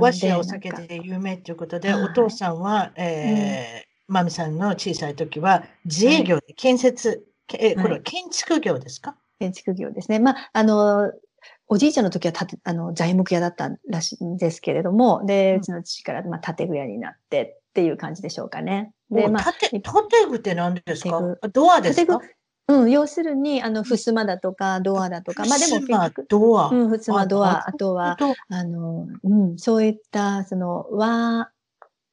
和紙やお酒で有名ということで、はい。お父さんは、えーマミさんの小さい時は自営業で建設、けえこれは建築業ですか、建築業ですね。まあ、あの、おじいちゃんの時はあの材木屋だったらしいんですけれども、で、うちの父から、まあ、建具屋になってっていう感じでしょうかね。で、で、まあ、建具って何ですか？ドアですか？建うん、要するに、あの、襖だとか、ドアだとか、まあでも結襖局、ドア。うん、襖、ドあア、あとは、とあの、うん、そういった、その、和、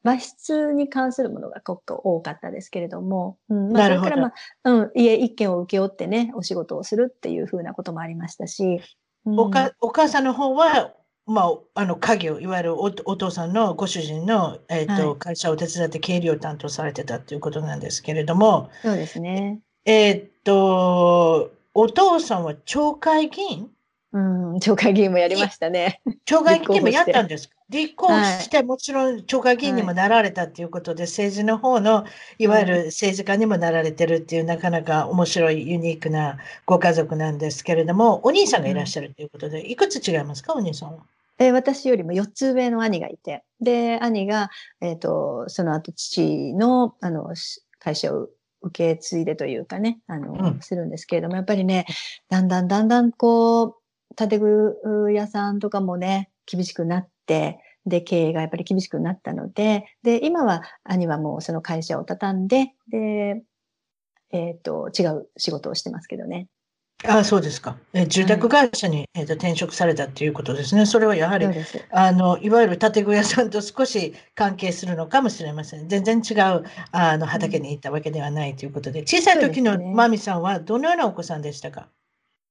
和室に関するものが結構多かったですけれども、うん、まあ、それから、まあ、うん、家一軒を請け負ってね、お仕事をするっていうふうなこともありましたし、うん。おかお母さんの方は、まあ、あの家業、いわゆるおお父さんのご主人の、えーとはい。会社を手伝って経理を担当されてたということなんですけれども、そうですね。えーっと、お父さんは町会議員うん、町会議員もやりましたね。町会議員もやったんです。か立候補して、もちろん町会議員にもなられたということで、政治の方のいわゆる政治家にもなられてるっていう、なかなか面白いユニークなご家族なんですけれども、お兄さんがいらっしゃるということで、いくつ違いますか、お兄さんは。で私よりも4つ上の兄がいて、で、兄が、えっ、と、その後父の、あの、し会社を受け継いでというかね、あの、うん。するんですけれども、やっぱりね、だんだんだんだんこう、建具屋さんとかもね、厳しくなって、で、経営がやっぱり厳しくなったので、で、今は兄はもうその会社を畳んで、で、えっ、と、違う仕事をしてますけどね。ああ、そうですか。え住宅会社に、えーと転職されたということですね。それはやはり。あのいわゆる建具屋さんと少し関係するのかもしれません。全然違うあの畑に行ったわけではないということで、小さい時のマミさんはどのようなお子さんでしたか？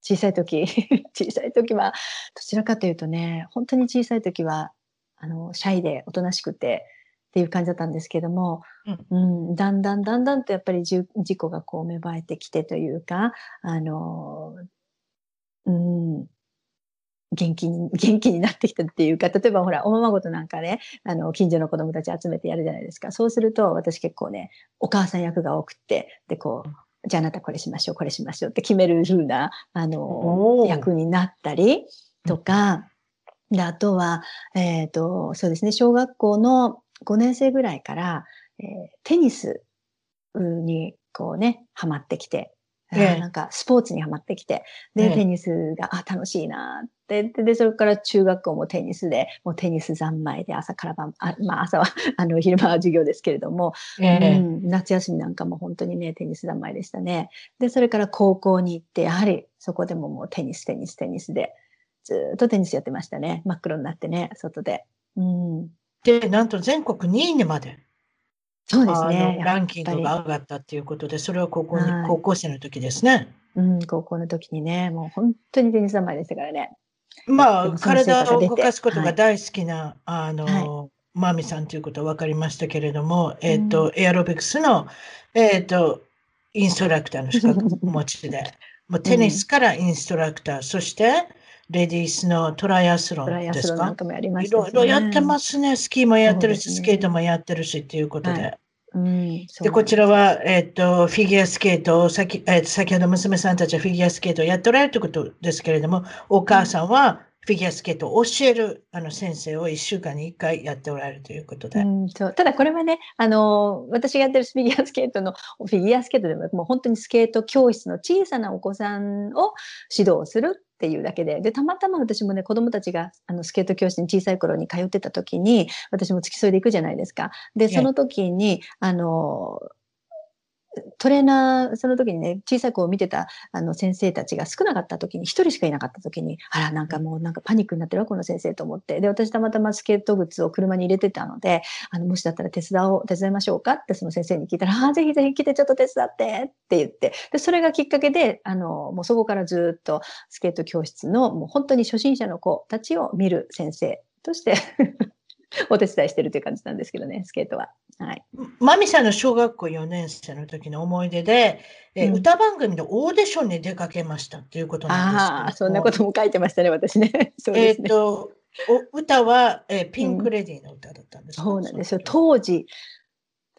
小さい時 小さい時はどちらかというとね本当に小さい時はあのシャイでおとなしくてっていう感じだったんですけども、うん。だんだんだんだんとやっぱり事故がこう芽生えてきてというかあの、うん、元気に 元気になってきたっていうか例えばほらおままごとなんかねあの近所の子供たち集めてやるじゃないですか。そうすると私結構ねお母さん役が多くってでこうじゃああなたこれしましょう、これしましょうって決める風な、あおの、ー。役になったりとか、で、あとは、えっ、と、そうですね、小学校の5年生ぐらいから、えーテニスにこうね、ハマってきて、あーええなんかスポーツにハマってきて、で、ええテニスが、あ、楽しいなって、で、でそれから中学校もテニスで、もうテニス三昧で朝から晩、あまあ朝は、あの、昼間は授業ですけれども、ええうん、夏休みなんかも本当にね、テニス三昧でしたね。で、それから高校に行って、やはりそこでももうテニス、テニス、テニスで、ずーっとテニスやってましたね。真っ黒になってね、外で。うん。で、なんと全国2位にまで、そうですあね。のランキングが上がったということで、それは高校に、はい高校生の時ですね。うん、高校の時にね、もう本当にテニス三昧でしたからね。まあ、体を動かすことはいが大好きな、あの、マミさんということは分かりましたけれども、えっ、と、エアロビクスの、えっ、と、インストラクターの資格をお持ちで、もうテニスからインストラクター、そして、レディースのトライアスロンですか？い。ろいろやってますね。スキーもやってるし、ねスケートもやってるしっていうことで。はいうん。で、こちらは、えっ、と、フィギュアスケートを先、えー先ほど娘さんたちはフィギュアスケートをやっておられるということですけれども、お母さんはフィギュアスケートを教えるあの先生を1週間に1回やっておられるということで。うん、そうただこれはね、あの私がやってるフィギュアスケートのフィギュアスケートでももう本当にスケート教室の小さなお子さんを指導するっていうだけででたまたま私もね子供たちがあのスケート教室に小さい頃に通ってた時に私も付き添いで行くじゃないですか。でその時にあのトレーナー、その時にね、小さい子を見てたあの先生たちが少なかった時に、一人しかいなかった時に、あら、なんかもうなんかパニックになってるわ、この先生と思って。で、私たまたまスケート靴を車に入れてたので、あの、もしだったら手伝おう、手伝いましょうかってその先生に聞いたら、ああ、ぜひぜひ来てちょっと手伝ってって言って、で、それがきっかけで、あの、もうそこからずっとスケート教室の、もう本当に初心者の子たちを見る先生として お手伝いしてるという感じなんですけどね、スケートは。はい。マミさんの小学校4年生の時の思い出で、え、うん、歌番組のオーディションに出かけましたっていうことなんですああ、そんなことも書いてましたね、私ね。ねえっ、と、お歌は、えー、ピンク・レディーの歌だったんです、うん、そうなんですよ。当時、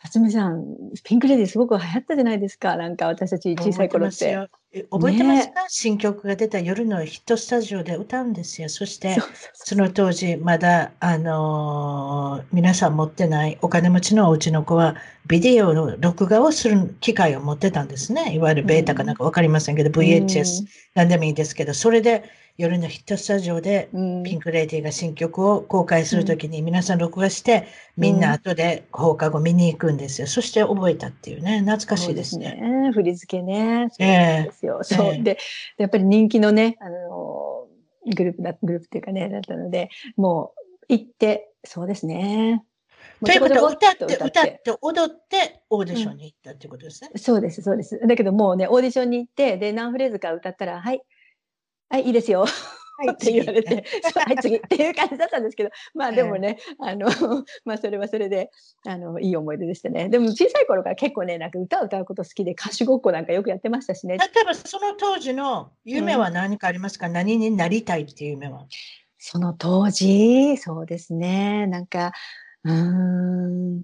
辰巳さん、ピンク・レディーすごく流行ったじゃないですか。なんか私たち小さい頃って。覚えてますか、ね、新曲が出た夜のヒットスタジオで歌うんですよ。そして、その当時、まだ、あのー、皆さん持ってないお金持ちのお家の子は、ビデオの録画をする機会を持ってたんですね。いわゆるベータかなんかわかりませんけど、うん、VHS、なんでもいいですけど、それで、夜のヒットスタジオでピンク・レディーが新曲を公開するときに皆さん録画して、みんな後で放課後見に行くんですよ。そして覚えたっていうね、懐かしいですね。すね振り付けね。そうですよ。えー、そう。で、やっぱり人気のね、あの、グループだ、グループっていうかね、だったので、もう行って、そうですね。ということは歌って、歌って踊ってオーディションに行ったっていうことですね、うん、そうです、そうです。だけどもうね、オーディションに行って、で、何フレーズか歌ったら、はい、はい、いいですよ。はい、って言われて、はい、次。っていう感じだったんですけど、まあでもね、あの、まあそれはそれで、あの、いい思い出でしたね。でも小さい頃から結構ね、なんか歌を歌うこと好きで歌手ごっこなんかよくやってましたしね。例えばその当時の夢は何かありますか、うん、何になりたいっていう夢は。その当時、そうですね、なんか、うん、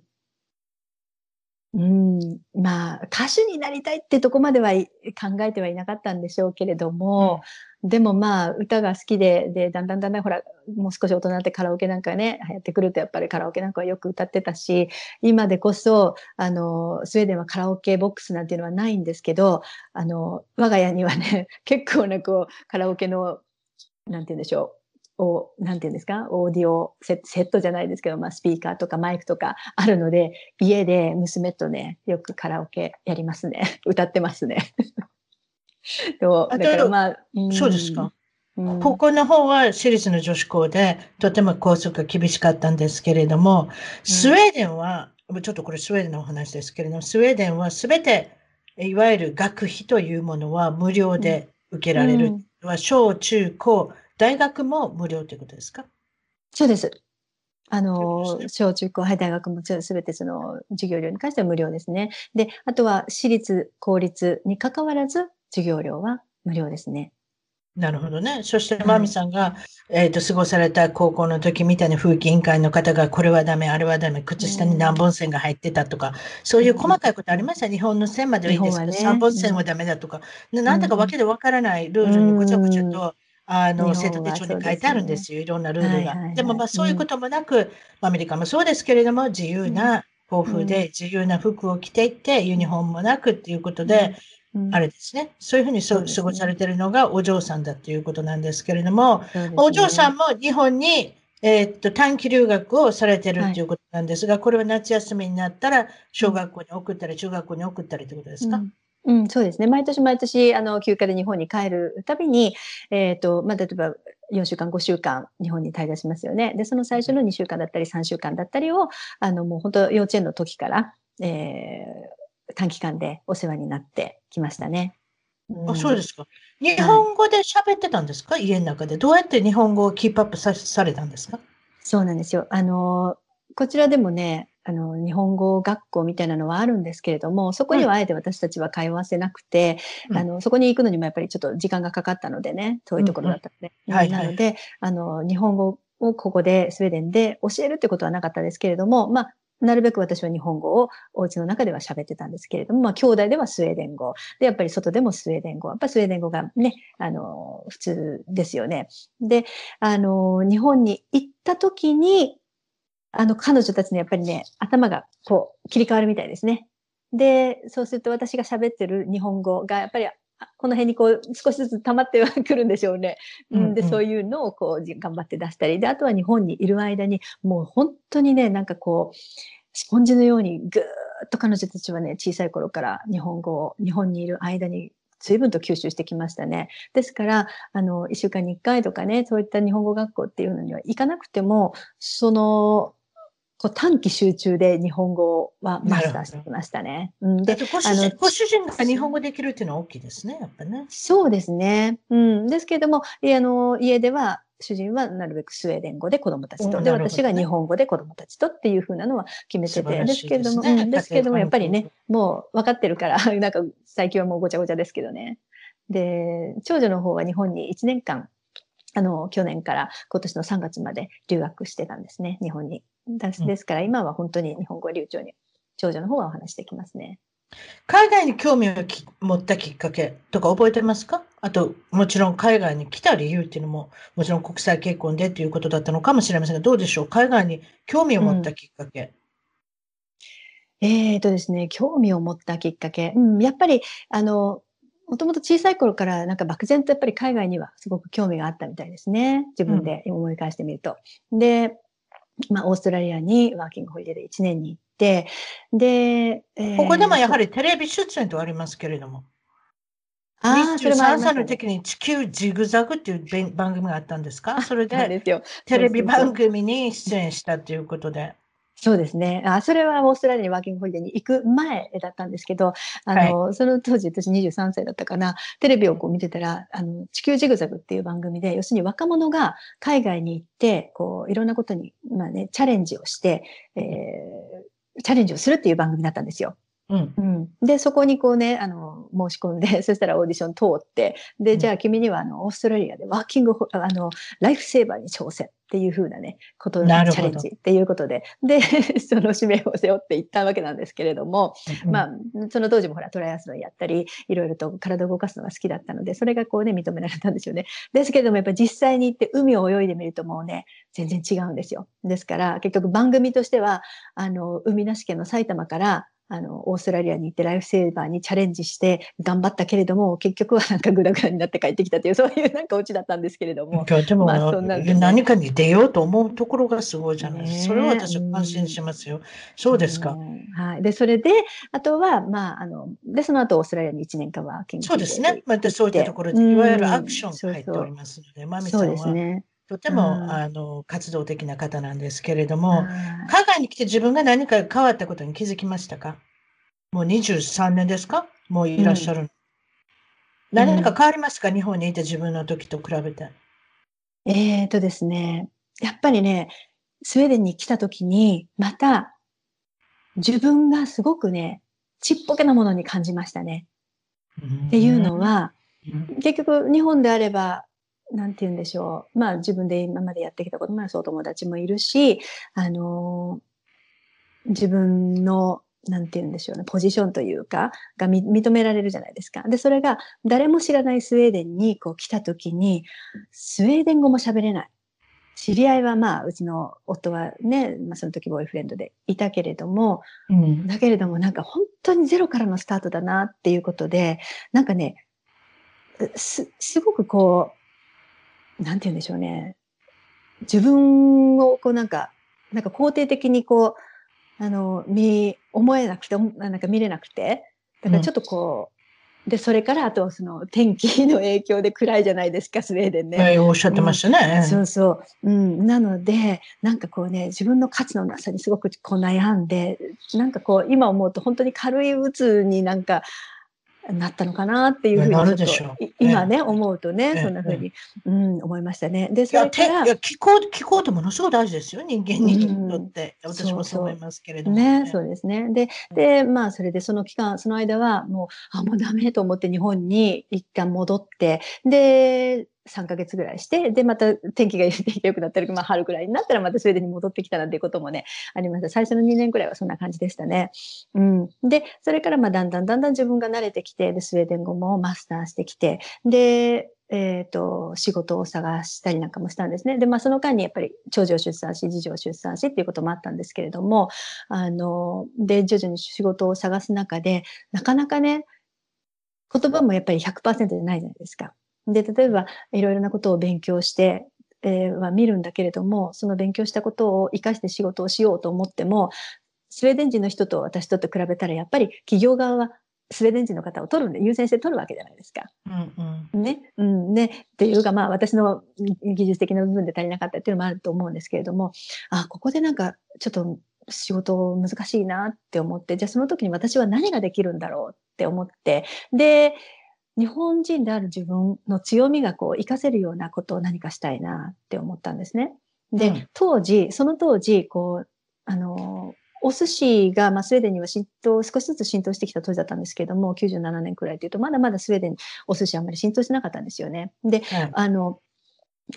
うん、まあ、歌手になりたいってとこまでは考えてはいなかったんでしょうけれども、うん、でもまあ、歌が好きで、で、だんだんだんだんほら、もう少し大人になってカラオケなんかね、流行ってくるとやっぱりカラオケなんかはよく歌ってたし、今でこそ、あの、スウェーデンはカラオケボックスなんていうのはないんですけど、あの、我が家にはね、結構なこう、カラオケの、なんて言うんでしょう、を、なんていうんですか、オーディオセットじゃないですけど、まあ、スピーカーとかマイクとかあるので、家で娘とね、よくカラオケやりますね。歌ってますね。でもだからまあ、そうですか。うん、高校の方は私立の女子校で、とても校則が厳しかったんですけれども、スウェーデンは、うん、ちょっとこれスウェーデンのお話ですけれども、スウェーデンはすべて、いわゆる学費というものは無料で受けられる。うん、小中高大学も無料ということですか？そうです。あの、ね、小中高、はい、大学もすべてその授業料に関しては無料ですね。で、あとは私立、公立に関わらず授業料は無料ですね。なるほどね。そして、マミさんが、はい、えっ、ー、と、過ごされた高校の時みたいに風紀委員会の方が、これはダメ、あれはダメ、靴下に何本線が入ってたとか、そういう細かいことありました。日本の線まではいいですけど、ね、3本線はダメだとか、うん、なんだかわけでわからないルールにごちゃごちゃと、あの、生徒手帳に書いてあるんですよ。いろんなルールが。でも、まあ、そういうこともなく、アメリカもそうですけれども、自由な、豊富で自由な服を着ていって、ユニフォームもなくっていうことで、あれですね。そういうふうに過ごされてるのがお嬢さんだということなんですけれども、お嬢さんも日本に、えっと、短期留学をされてるとい。うことなんですが、これは夏休みになったら、小学校に送ったり、中学校に送ったりということですか、うん、そうですね。毎年毎年、あの、休暇で日本に帰るたびに、えっ、ー、と、まあ、例えば、4週間、5週間、日本に滞在しますよね。で、その最初の2週間だったり、3週間だったりを、あの、もう本当、幼稚園の時から、えー、短期間でお世話になってきましたね。あ、そうですか。日本語で喋ってたんですか、はい、家の中で。どうやって日本語をキープアップさされたんですか？そうなんですよ。あの、こちらでもね、あの、日本語学校みたいなのはあるんですけれども、そこにはあえて私たちは通わせなくて、うん、あの、そこに行くのにもやっぱりちょっと時間がかかったのでね、遠いところだったので。うんうんはいはい、なので、あの、日本語をここで、スウェーデンで教えるってことはなかったですけれども、まあ、なるべく私は日本語をお家の中では喋ってたんですけれども、まあ、兄弟ではスウェーデン語。で、やっぱり外でもスウェーデン語。やっぱりスウェーデン語がね、あの、普通ですよね。で、あの、日本に行った時に、あの、彼女たちのやっぱりね、頭がこう、切り替わるみたいですね。で、そうすると私が喋ってる日本語が、やっぱりこの辺にこう少しずつ溜まってはくるんでしょうね。うん、で、そういうのをこう頑張って出したり、で、あとは日本にいる間に、もう本当にね、なんかこう、スポンジのようにぐーっと彼女たちはね、小さい頃から日本語を、日本にいる間に随分と吸収してきましたね。ですから、あの、一週間に一回とかね、そういった日本語学校っていうのには行かなくても、その、こう短期集中で日本語はマスターしてきましたね。うん、でご主人ご主人が日本語できるっていうのは大きいですね、やっぱね。そうですね。うん、ですけれども、あの家では主人はなるべくスウェーデン語で子供たちと、ね、で、私が日本語で子供たちとっていうふうなのは決めてて、ですけれども、うん、ですけれども、やっぱりね、もう分かってるから、なんか最近はもうごちゃごちゃですけどね。で、長女の方は日本に1年間、あの、去年から今年の3月まで留学してたんですね、日本に。ですから今は本当に日本語流暢に長女の方はお話してきますね。海外に興味を持ったきっかけとか覚えてますか？あと、もちろん海外に来た理由っていうのも、もちろん国際結婚でということだったのかもしれませんが、どうでしょう？海外に興味を持ったきっかけ。うん、えっ、ー、とですね、興味を持ったきっかけ。うん、やっぱり、あの、もともと小さい頃からなんか漠然とやっぱり海外にはすごく興味があったみたいですね。自分で思い返してみると。うん、で、まあ、オーストラリアにワーキングホリデーで1年に行って、で、えー、ここでもやはりテレビ出演とありますけれども。ああ、それも3歳の時に地球ジグザグっていう番組があったんですか？それでテレビ番組に出演したということで。そうですね。あ、それはオーストラリアにワーキングホリデーに行く前だったんですけど、あの、はい、その当時私23歳だったかな、テレビをこう見てたら、あの、地球ジグザグっていう番組で、要するに若者が海外に行って、こう、いろんなことに、まあね、チャレンジをして、えー、チャレンジをするっていう番組だったんですよ。うん、うん、で、そこにこうね、あの、申し込んで、そしたらオーディション通って、で、じゃあ君にはあの、オーストラリアでワーキング、あの、ライフセーバーに挑戦。っていうふうなね、ことのチャレンジっていうことで、で、その使命を背負っていったわけなんですけれども、うん、まあ、その当時もほら、トライアスロンやったり、いろいろと体を動かすのが好きだったので、それがこうね、認められたんですよね。ですけれども、やっぱり実際に行って海を泳いでみるともうね、全然違うんですよ。ですから、結局番組としては、あの、海なし県の埼玉から、あの、オーストラリアに行ってライフセーバーにチャレンジして頑張ったけれども、結局はなんかグダグダになって帰ってきたという、そういうなんかオチだったんですけれども。でも、まあ、そんな何かに出ようと思うところがすごいじゃないですか。それは私は安心しますよ。そうですか。はい。で、それで、あとは、まあ、あの、で、その後オーストラリアに1年間は研究そうですね。またそういったところで、いわゆるアクションが入っておりますので、まみさんは。そうですね。とても、あの活動的な方なんですけれども、海外に来て自分が何か変わったことに気づきましたか？もう23年ですか？もういらっしゃる。うん、何か変わりますか、日本にいて自分の時と比べて。えっ、ー、とですね、やっぱりね、スウェーデンに来た時に、また自分がすごくね、ちっぽけなものに感じましたね。っていうのは、結局日本であれば、なんて言うんでしょう。まあ自分で今までやってきたこともあるし、お友達もいるし、あのー、自分のなんて言うんでしょうね、ポジションというか、が認められるじゃないですか。で、それが誰も知らないスウェーデンにこう来た時に、スウェーデン語も喋れない。知り合いはまあ、うちの夫はね、まあ、その時ボーイフレンドでいたけれども、うん、だけれどもなんか本当にゼロからのスタートだなっていうことで、なんかね、す、すごくこう、なんて言うんでしょうね。自分をこうなんか、なんか肯定的にこう、あの、見、思えなくて、なんか見れなくて、だからちょっとこう、うん、で、それからあとその天気の影響で暗いじゃないですか、スウェーデンね。はい、おっしゃってましたね、うん、そうそう。うん。なので、なんかこうね、自分の価値のなさにすごくこう悩んで、なんかこう、今思うと本当に軽い鬱になんか、なったのかなっていうふうに今ね、思うとね、そんなふうに、うん、思いましたね。で、それから聞こう、聞こうとものすごい大事ですよ、人間にとって。私もそう思いますけれども、ね。そうですね。で、で、まあ、それでその期間、その間は、もう、あ、もうダメと思って日本に一旦戻って、で、3ヶ月ぐらいして、で、また天気が良くなったり、まあ、春ぐらいになったらまたスウェーデンに戻ってきたなんていうこともね、ありました。最初の2年ぐらいはそんな感じでしたね。うん。で、それからまあだんだんだんだん自分が慣れてきて、で、スウェーデン語もマスターしてきて、で、えっ、と、仕事を探したりなんかもしたんですね。で、まあその間にやっぱり長女を出産し、次女を出産しっていうこともあったんですけれども、あの、で、徐々に仕事を探す中で、なかなかね、言葉もやっぱり100%じゃないじゃないですか。で、例えば、いろいろなことを勉強して、えーは見るんだけれども、その勉強したことを活かして仕事をしようと思っても、スウェーデン人の人と私とと比べたら、やっぱり企業側はスウェーデン人の方を取るんで、優先して取るわけじゃないですか。うんうんね。うん。ね。っていうか、まあ、私の技術的な部分で足りなかったっていうのもあると思うんですけれども、あ、ここでなんか、ちょっと仕事難しいなって思って、じゃあその時に私は何ができるんだろうって思って、で、日本人である自分の強みがこう、活かせるようなことを何かしたいなって思ったんですね。で、うん当時、その当時、こう、あの、お寿司が、まあ、スウェーデンには浸透、少しずつ浸透してきた当時だったんですけれども、97年くらいというと、まだまだスウェーデンにお寿司あんまり浸透してなかったんですよね。で、はいあの、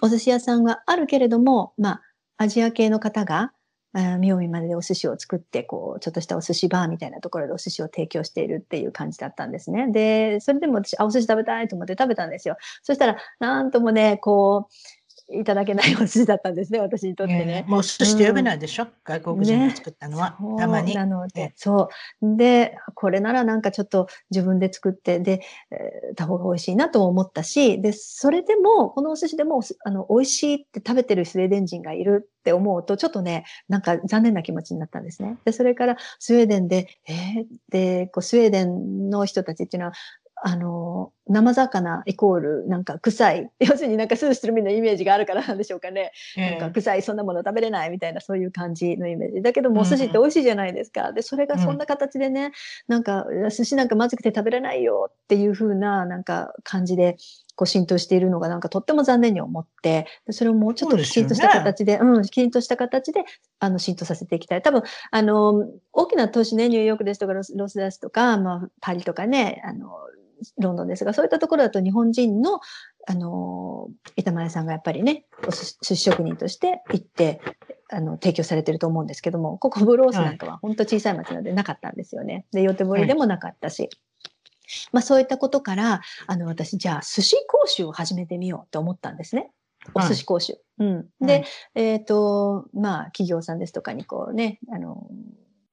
お寿司屋さんはあるけれども、まあ、アジア系の方が、あー妙味まででお寿司を作って、こう、ちょっとしたお寿司バーみたいなところでお寿司を提供しているっていう感じだったんですね。で、それでも私、あ、お寿司食べたいと思って食べたんですよ。そしたら、なんともね、こう、いただけないお寿司だったんですね、私にとってね。ねもう寿司と呼べないでしょ、外国人が作ったのは、そうたまに。なのでええ、そう。で、これならなんかちょっと自分で作って、で、えーた方が美味しいなとも思ったし、で、それでも、このお寿司でも、あの、美味しいって食べてるスウェーデン人がいるって思うと、ちょっとね、なんか残念な気持ちになったんですね。で、それからスウェーデンで、えーで、こう、スウェーデンの人たちっていうのは、あの、生魚イコールなんか臭い。要するになんかスーしてるみんなイメージがあるからなんでしょうかね。なんか臭い、そんなもの食べれないみたいな、そういう感じのイメージ。だけども、お寿司って美味しいじゃないですか。で、それがそんな形でね、なんか、寿司なんかまずくて食べれないよっていう風な、なんか感じで、こう浸透しているのがなんかとっても残念に思って、でそれをもうちょっときちんとした形で、うん、きちんとした形で、あの、浸透させていきたい。多分、あの、大きな都市ね、ニューヨークですとかロスロスダスとか、まあ、パリとかね、あの、ロンドンですが、そういったところだと日本人の、あの、板前さんがやっぱりね、お寿司職人として行って、あの、提供されてると思うんですけども、ここブロースなんかは本当小さい町なのでなかったんですよね。で、予定堀でもなかったし。まあそういったことから、あの、私、じゃあ寿司講習を始めてみようと思ったんですね。お寿司講習。うん。で、はいえっ、と、まあ企業さんですとかにこうね、あの、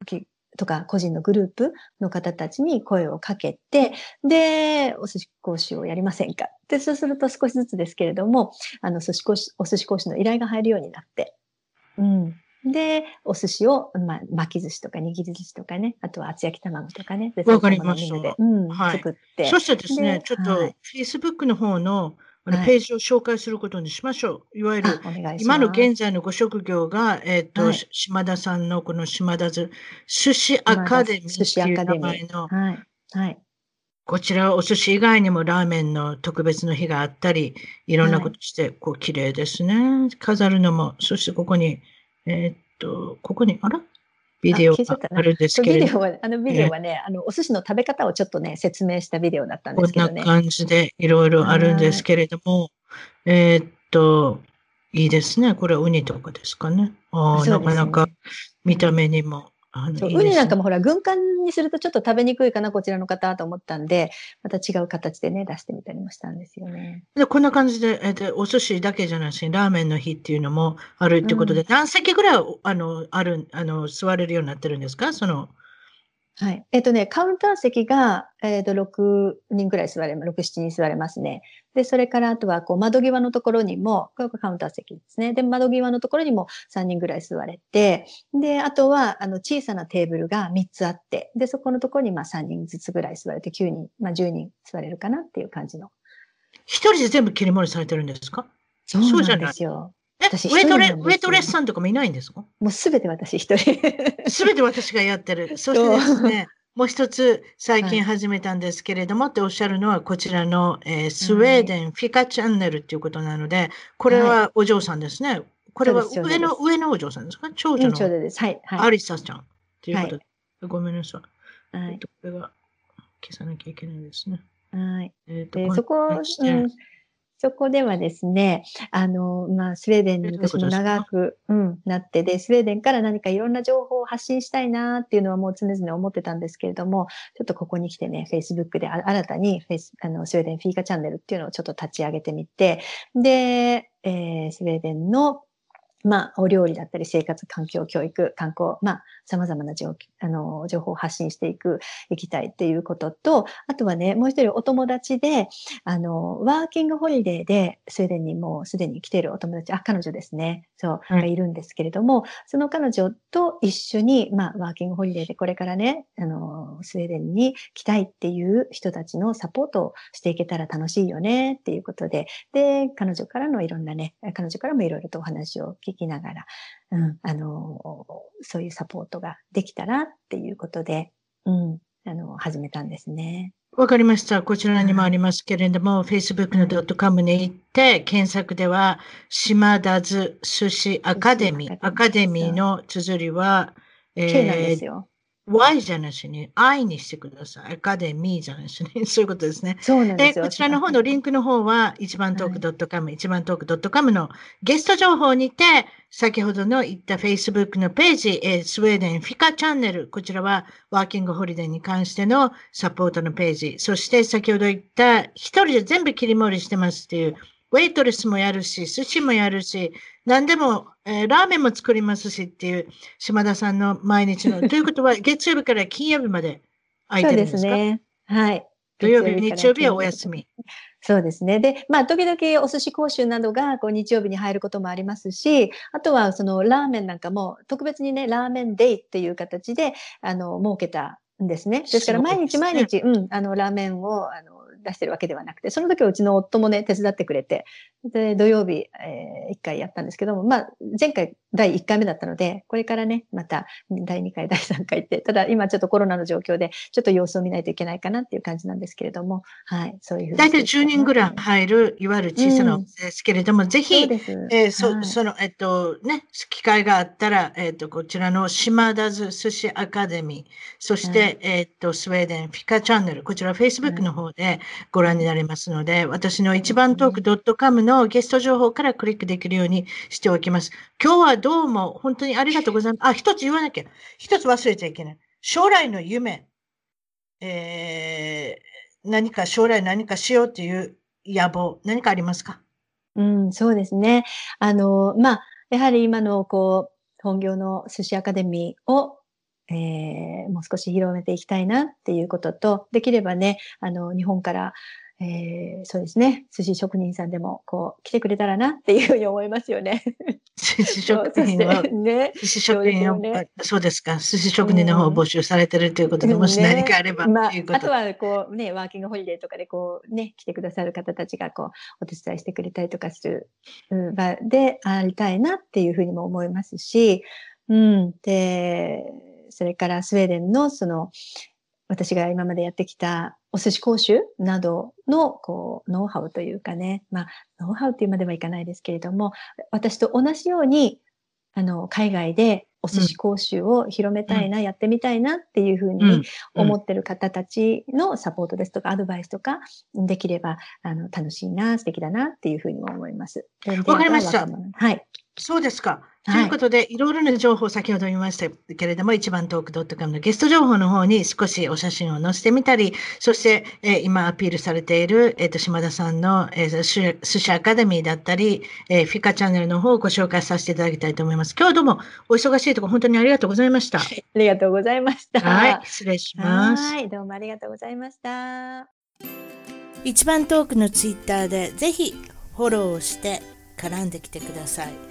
きとか個人のグループの方たちに声をかけて、で、お寿司講習をやりませんか？で、そうすると少しずつですけれども、あの、寿司講師、お寿司講師の依頼が入るようになって、うん。で、お寿司を、まあ、巻き寿司とか握り寿司とかね、あとは厚焼き卵とかね。でわかりましたそうんはい作って。そしてですねで、ちょっとはい、Facebook の方のあのはいページを紹介することにしましょう。いわゆる。今の現在のご職業が、えっ、と、はい島田さんのこの島田ず寿司アカデミ寿司ーっていう名前の、はい。はい。こちらお寿司以外にもラーメンの特別の日があったり、いろんなことして、こう綺麗ですね。飾るのも、そしてここに、えっと、ここに、あら？ビデオがあるんですけれども、ビデオは、あのビデオはね、あの、お寿司の食べ方をちょっとね、説明したビデオだったんでこんなすけどね。感じでいろいろあるんですけれども、えーっと、いいですね。これはウニとかですかね。あねなかなか見た目にも。あのそうウニなんかもほら、軍艦にするとちょっと食べにくいかな、こちらの方と思ったんで、また違う形でね、出してみたりもしたんですよね。でこんな感じで、えーっとお寿司だけじゃないし、ラーメンの日っていうのもあるってことで、う何席ぐらいあのあるあの座れるようになってるんですか？そのはい。えっ、とね、カウンター席が、えっ、と、6人くらい座れます、6、7人座れますね。で、それからあとは、こう、窓際のところにも、これがカウンター席ですね。で、窓際のところにも3人ぐらい座れて、で、あとは、あの、小さなテーブルが3つあって、で、そこのところに、まあ、3人ずつぐらい座れて、9人、まあ、10人座れるかなっていう感じの。一人で全部切り盛りされてるんですか？そうなんそうじゃないですよ。え私ウェイトレウェイトレスさんとかもいないんですか？もうすべて私一人。すべて私がやってる。そしてですね、もう一つ最近始めたんですけれども、っておっしゃるのはこちらの、えースウェーデンフィカチャンネルっていうことなので、これはお嬢さんですね。これはそうです上の上のお嬢さんですか？長女のです。はい。アはい。リサちゃんっていうことで。ごめんなさい。はい。えっとこれが消さなきゃいけないですね。はい。えっとそこ、うん、そこではですね、あの、まあ、スウェーデンに私も長く、うん、なって、で、スウェーデンから何かいろんな情報を発信したいなっていうのはもう常々思ってたんですけれども、ちょっとここに来てね、Facebook で新たにフェイスあのスウェーデンフィーカチャンネルっていうのをちょっと立ち上げてみて、で、えー、スウェーデンのまあ、お料理だったり、生活環境、教育、観光、まあ、様々な情あの情報を発信していく、いきたいっていうことと、あとはね、もう一人お友達で、あの、ワーキングホリデーで、スウェーデンにもうすでに来ているお友達、あ、彼女ですね。そう、がいるんですけれども、その彼女と一緒に、まあ、ワーキングホリデーでこれからね、あの、スウェーデンに来たいっていう人たちのサポートをしていけたら楽しいよねっていうことで、で、彼女からのいろんなね、彼女からもいろいろとお話を聞きながら、うん、あの、そういうサポートができたらっていうことで、うん、あの、始めたんですね。わかりました。こちらにもありますけれども、Facebook の .com に行って、検索では、島田津寿司アカデミー。アカデミーの綴りは、えー、なんですよ。Y じゃなしに I にしてください。アカデミーじゃなしに。そういうことですね。そうなんですよ。こちらの方のリンクの方は、一番トーク .com、一番トーク .com のゲスト情報にて、先ほどの言った Facebook のページ、えスウェーデンフィカチャンネル、こちらはワーキングホリデーに関してのサポートのページ、そして先ほど言った一人で全部切り盛りしてますっていうウェイトレスもやるし、寿司もやるし、何でも、えー、ラーメンも作りますしっていう島田さんの毎日の。ということは、月曜日から金曜日まで空いてるんですか？そうですね。はい。土曜日、日曜日はお休み。そうですね。で、まあ、時々お寿司講習などがこう日曜日に入ることもありますし、あとはそのラーメンなんかも特別にね、ラーメンデイっていう形で、あの、設けたんですね。ですから毎日毎日、うん、あの、ラーメンを、あの、出してるわけではなくて、その時はうちの夫もね、手伝ってくれて、で、土曜日、えー、1回やったんですけども、まあ、前回第1回目だったので、これからね、また第2回、第3回って、ただ今ちょっとコロナの状況で、ちょっと様子を見ないといけないかなっていう感じなんですけれども、はい、そういうふうに。大体10人ぐらい入る、いわゆる小さなですけれども、うん、ぜひ、そえー、そ、はい、その、えっと、ね、機会があったら、えっと、こちらの島田寿司アカデミー、そして、はい、えっと、スウェーデンフィカチャンネル、こちら Facebook の方でご覧になれますので、私の一番トーク .com のゲスト情報からクリックできるようにしておきます。今日はどうも本当にありがとうございます。あ、一つ言わなきゃ。一つ忘れちゃいけない。将来の夢。えー、何か将来何かしようという野望、何かありますか？うん、そうですね。あの、まあ、やはり今のこう、本業の寿司アカデミーをえー、もう少し広めていきたいなっていうことと、できればね、あの、日本からえー、そうですね。寿司職人さんでも、こう、来てくれたらなっていうふうに思いますよね。寿司職人は、ね、寿司職人を、ね、そうですか。寿司職人の方を募集されてるということで、うん、もし何かあれば、ね、まあ、あとは、こう、ね、ワーキングホリデーとかで、こう、ね、来てくださる方たちが、こう、お手伝いしてくれたりとかする場でありたいなっていうふうにも思いますし、うん。で、それからスウェーデンの、その、私が今までやってきたお寿司講習などのこうノウハウというかね、まあ、ノウハウっていうまではいかないですけれども、私と同じように、あの、海外でお寿司講習を広めたいな、うん、やってみたいなっていうふうに思ってる方たちのサポートですとか、アドバイスとか、できれば、あの、楽しいな、素敵だなっていうふうにも思います。わかりました。はい。そうですか。ということで、いろいろな情報、先ほど言いましたけれども、一番トーク .com のゲスト情報の方に少しお写真を載せてみたり、そして、えー、今アピールされている、えっ、ー、と、島田さんの、えー、寿司アカデミーだったり、えー、フィカチャンネルの方をご紹介させていただきたいと思います。今日どうもお忙しいところ、本当にありがとうございました。ありがとうございました。はい、失礼します。はい、どうもありがとうございました。一番トークのツイッターで、ぜひフォローして絡んできてください。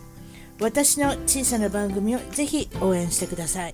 私の小さな番組をぜひ応援してください。